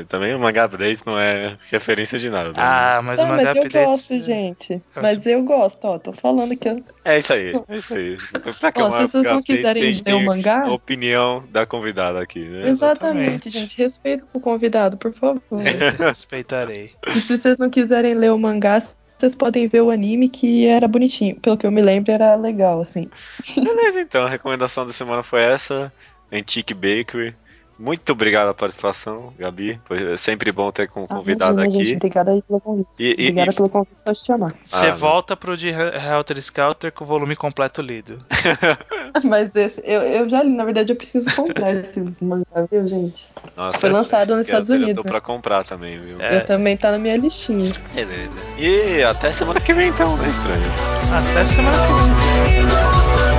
A: Também o mangá update não é referência de nada. né?
B: Ah, mas o
C: Não,
B: Manga
C: mas eu
B: Updates.
C: gosto, gente.
B: Eu
C: Mas eu gosto, ó. Tô falando que eu.
A: É isso aí, é isso aí. Pra que
C: Ó, se vocês não quiserem ler o mangá.
A: A opinião da convidada aqui, né?
C: Exatamente,
B: exatamente.
C: gente. Respeito com o convidado, por favor. [laughs]
B: Respeitarei.
C: e se vocês não quiserem ler o mangá, vocês podem ver o anime que era bonitinho. Pelo que eu me lembro, era legal, assim.
A: Beleza, então, a recomendação da semana foi essa. Antique Bakery. Muito obrigado pela participação, Gabi. Foi sempre bom ter como convidada
C: Imagina,
A: aqui.
C: gente. Obrigada aí pelo convite.
A: E-
C: Obrigada
A: e-
C: pelo convite só te chamar. [laughs]
B: Você
A: Ah,
B: volta pro de Helter Skelter com o volume completo lido. [laughs]
C: Mas esse, eu, eu já li, na verdade, eu preciso comprar esse mangá, viu, gente?
A: Nossa,
C: Foi lançado nos Estados
A: Eu
C: Unidos,
A: tô
C: né?
A: pra comprar também, viu?
B: É.
C: Eu também tá na minha listinha.
A: Beleza. E até semana que vem, então, né, estranho?
B: Até semana que vem.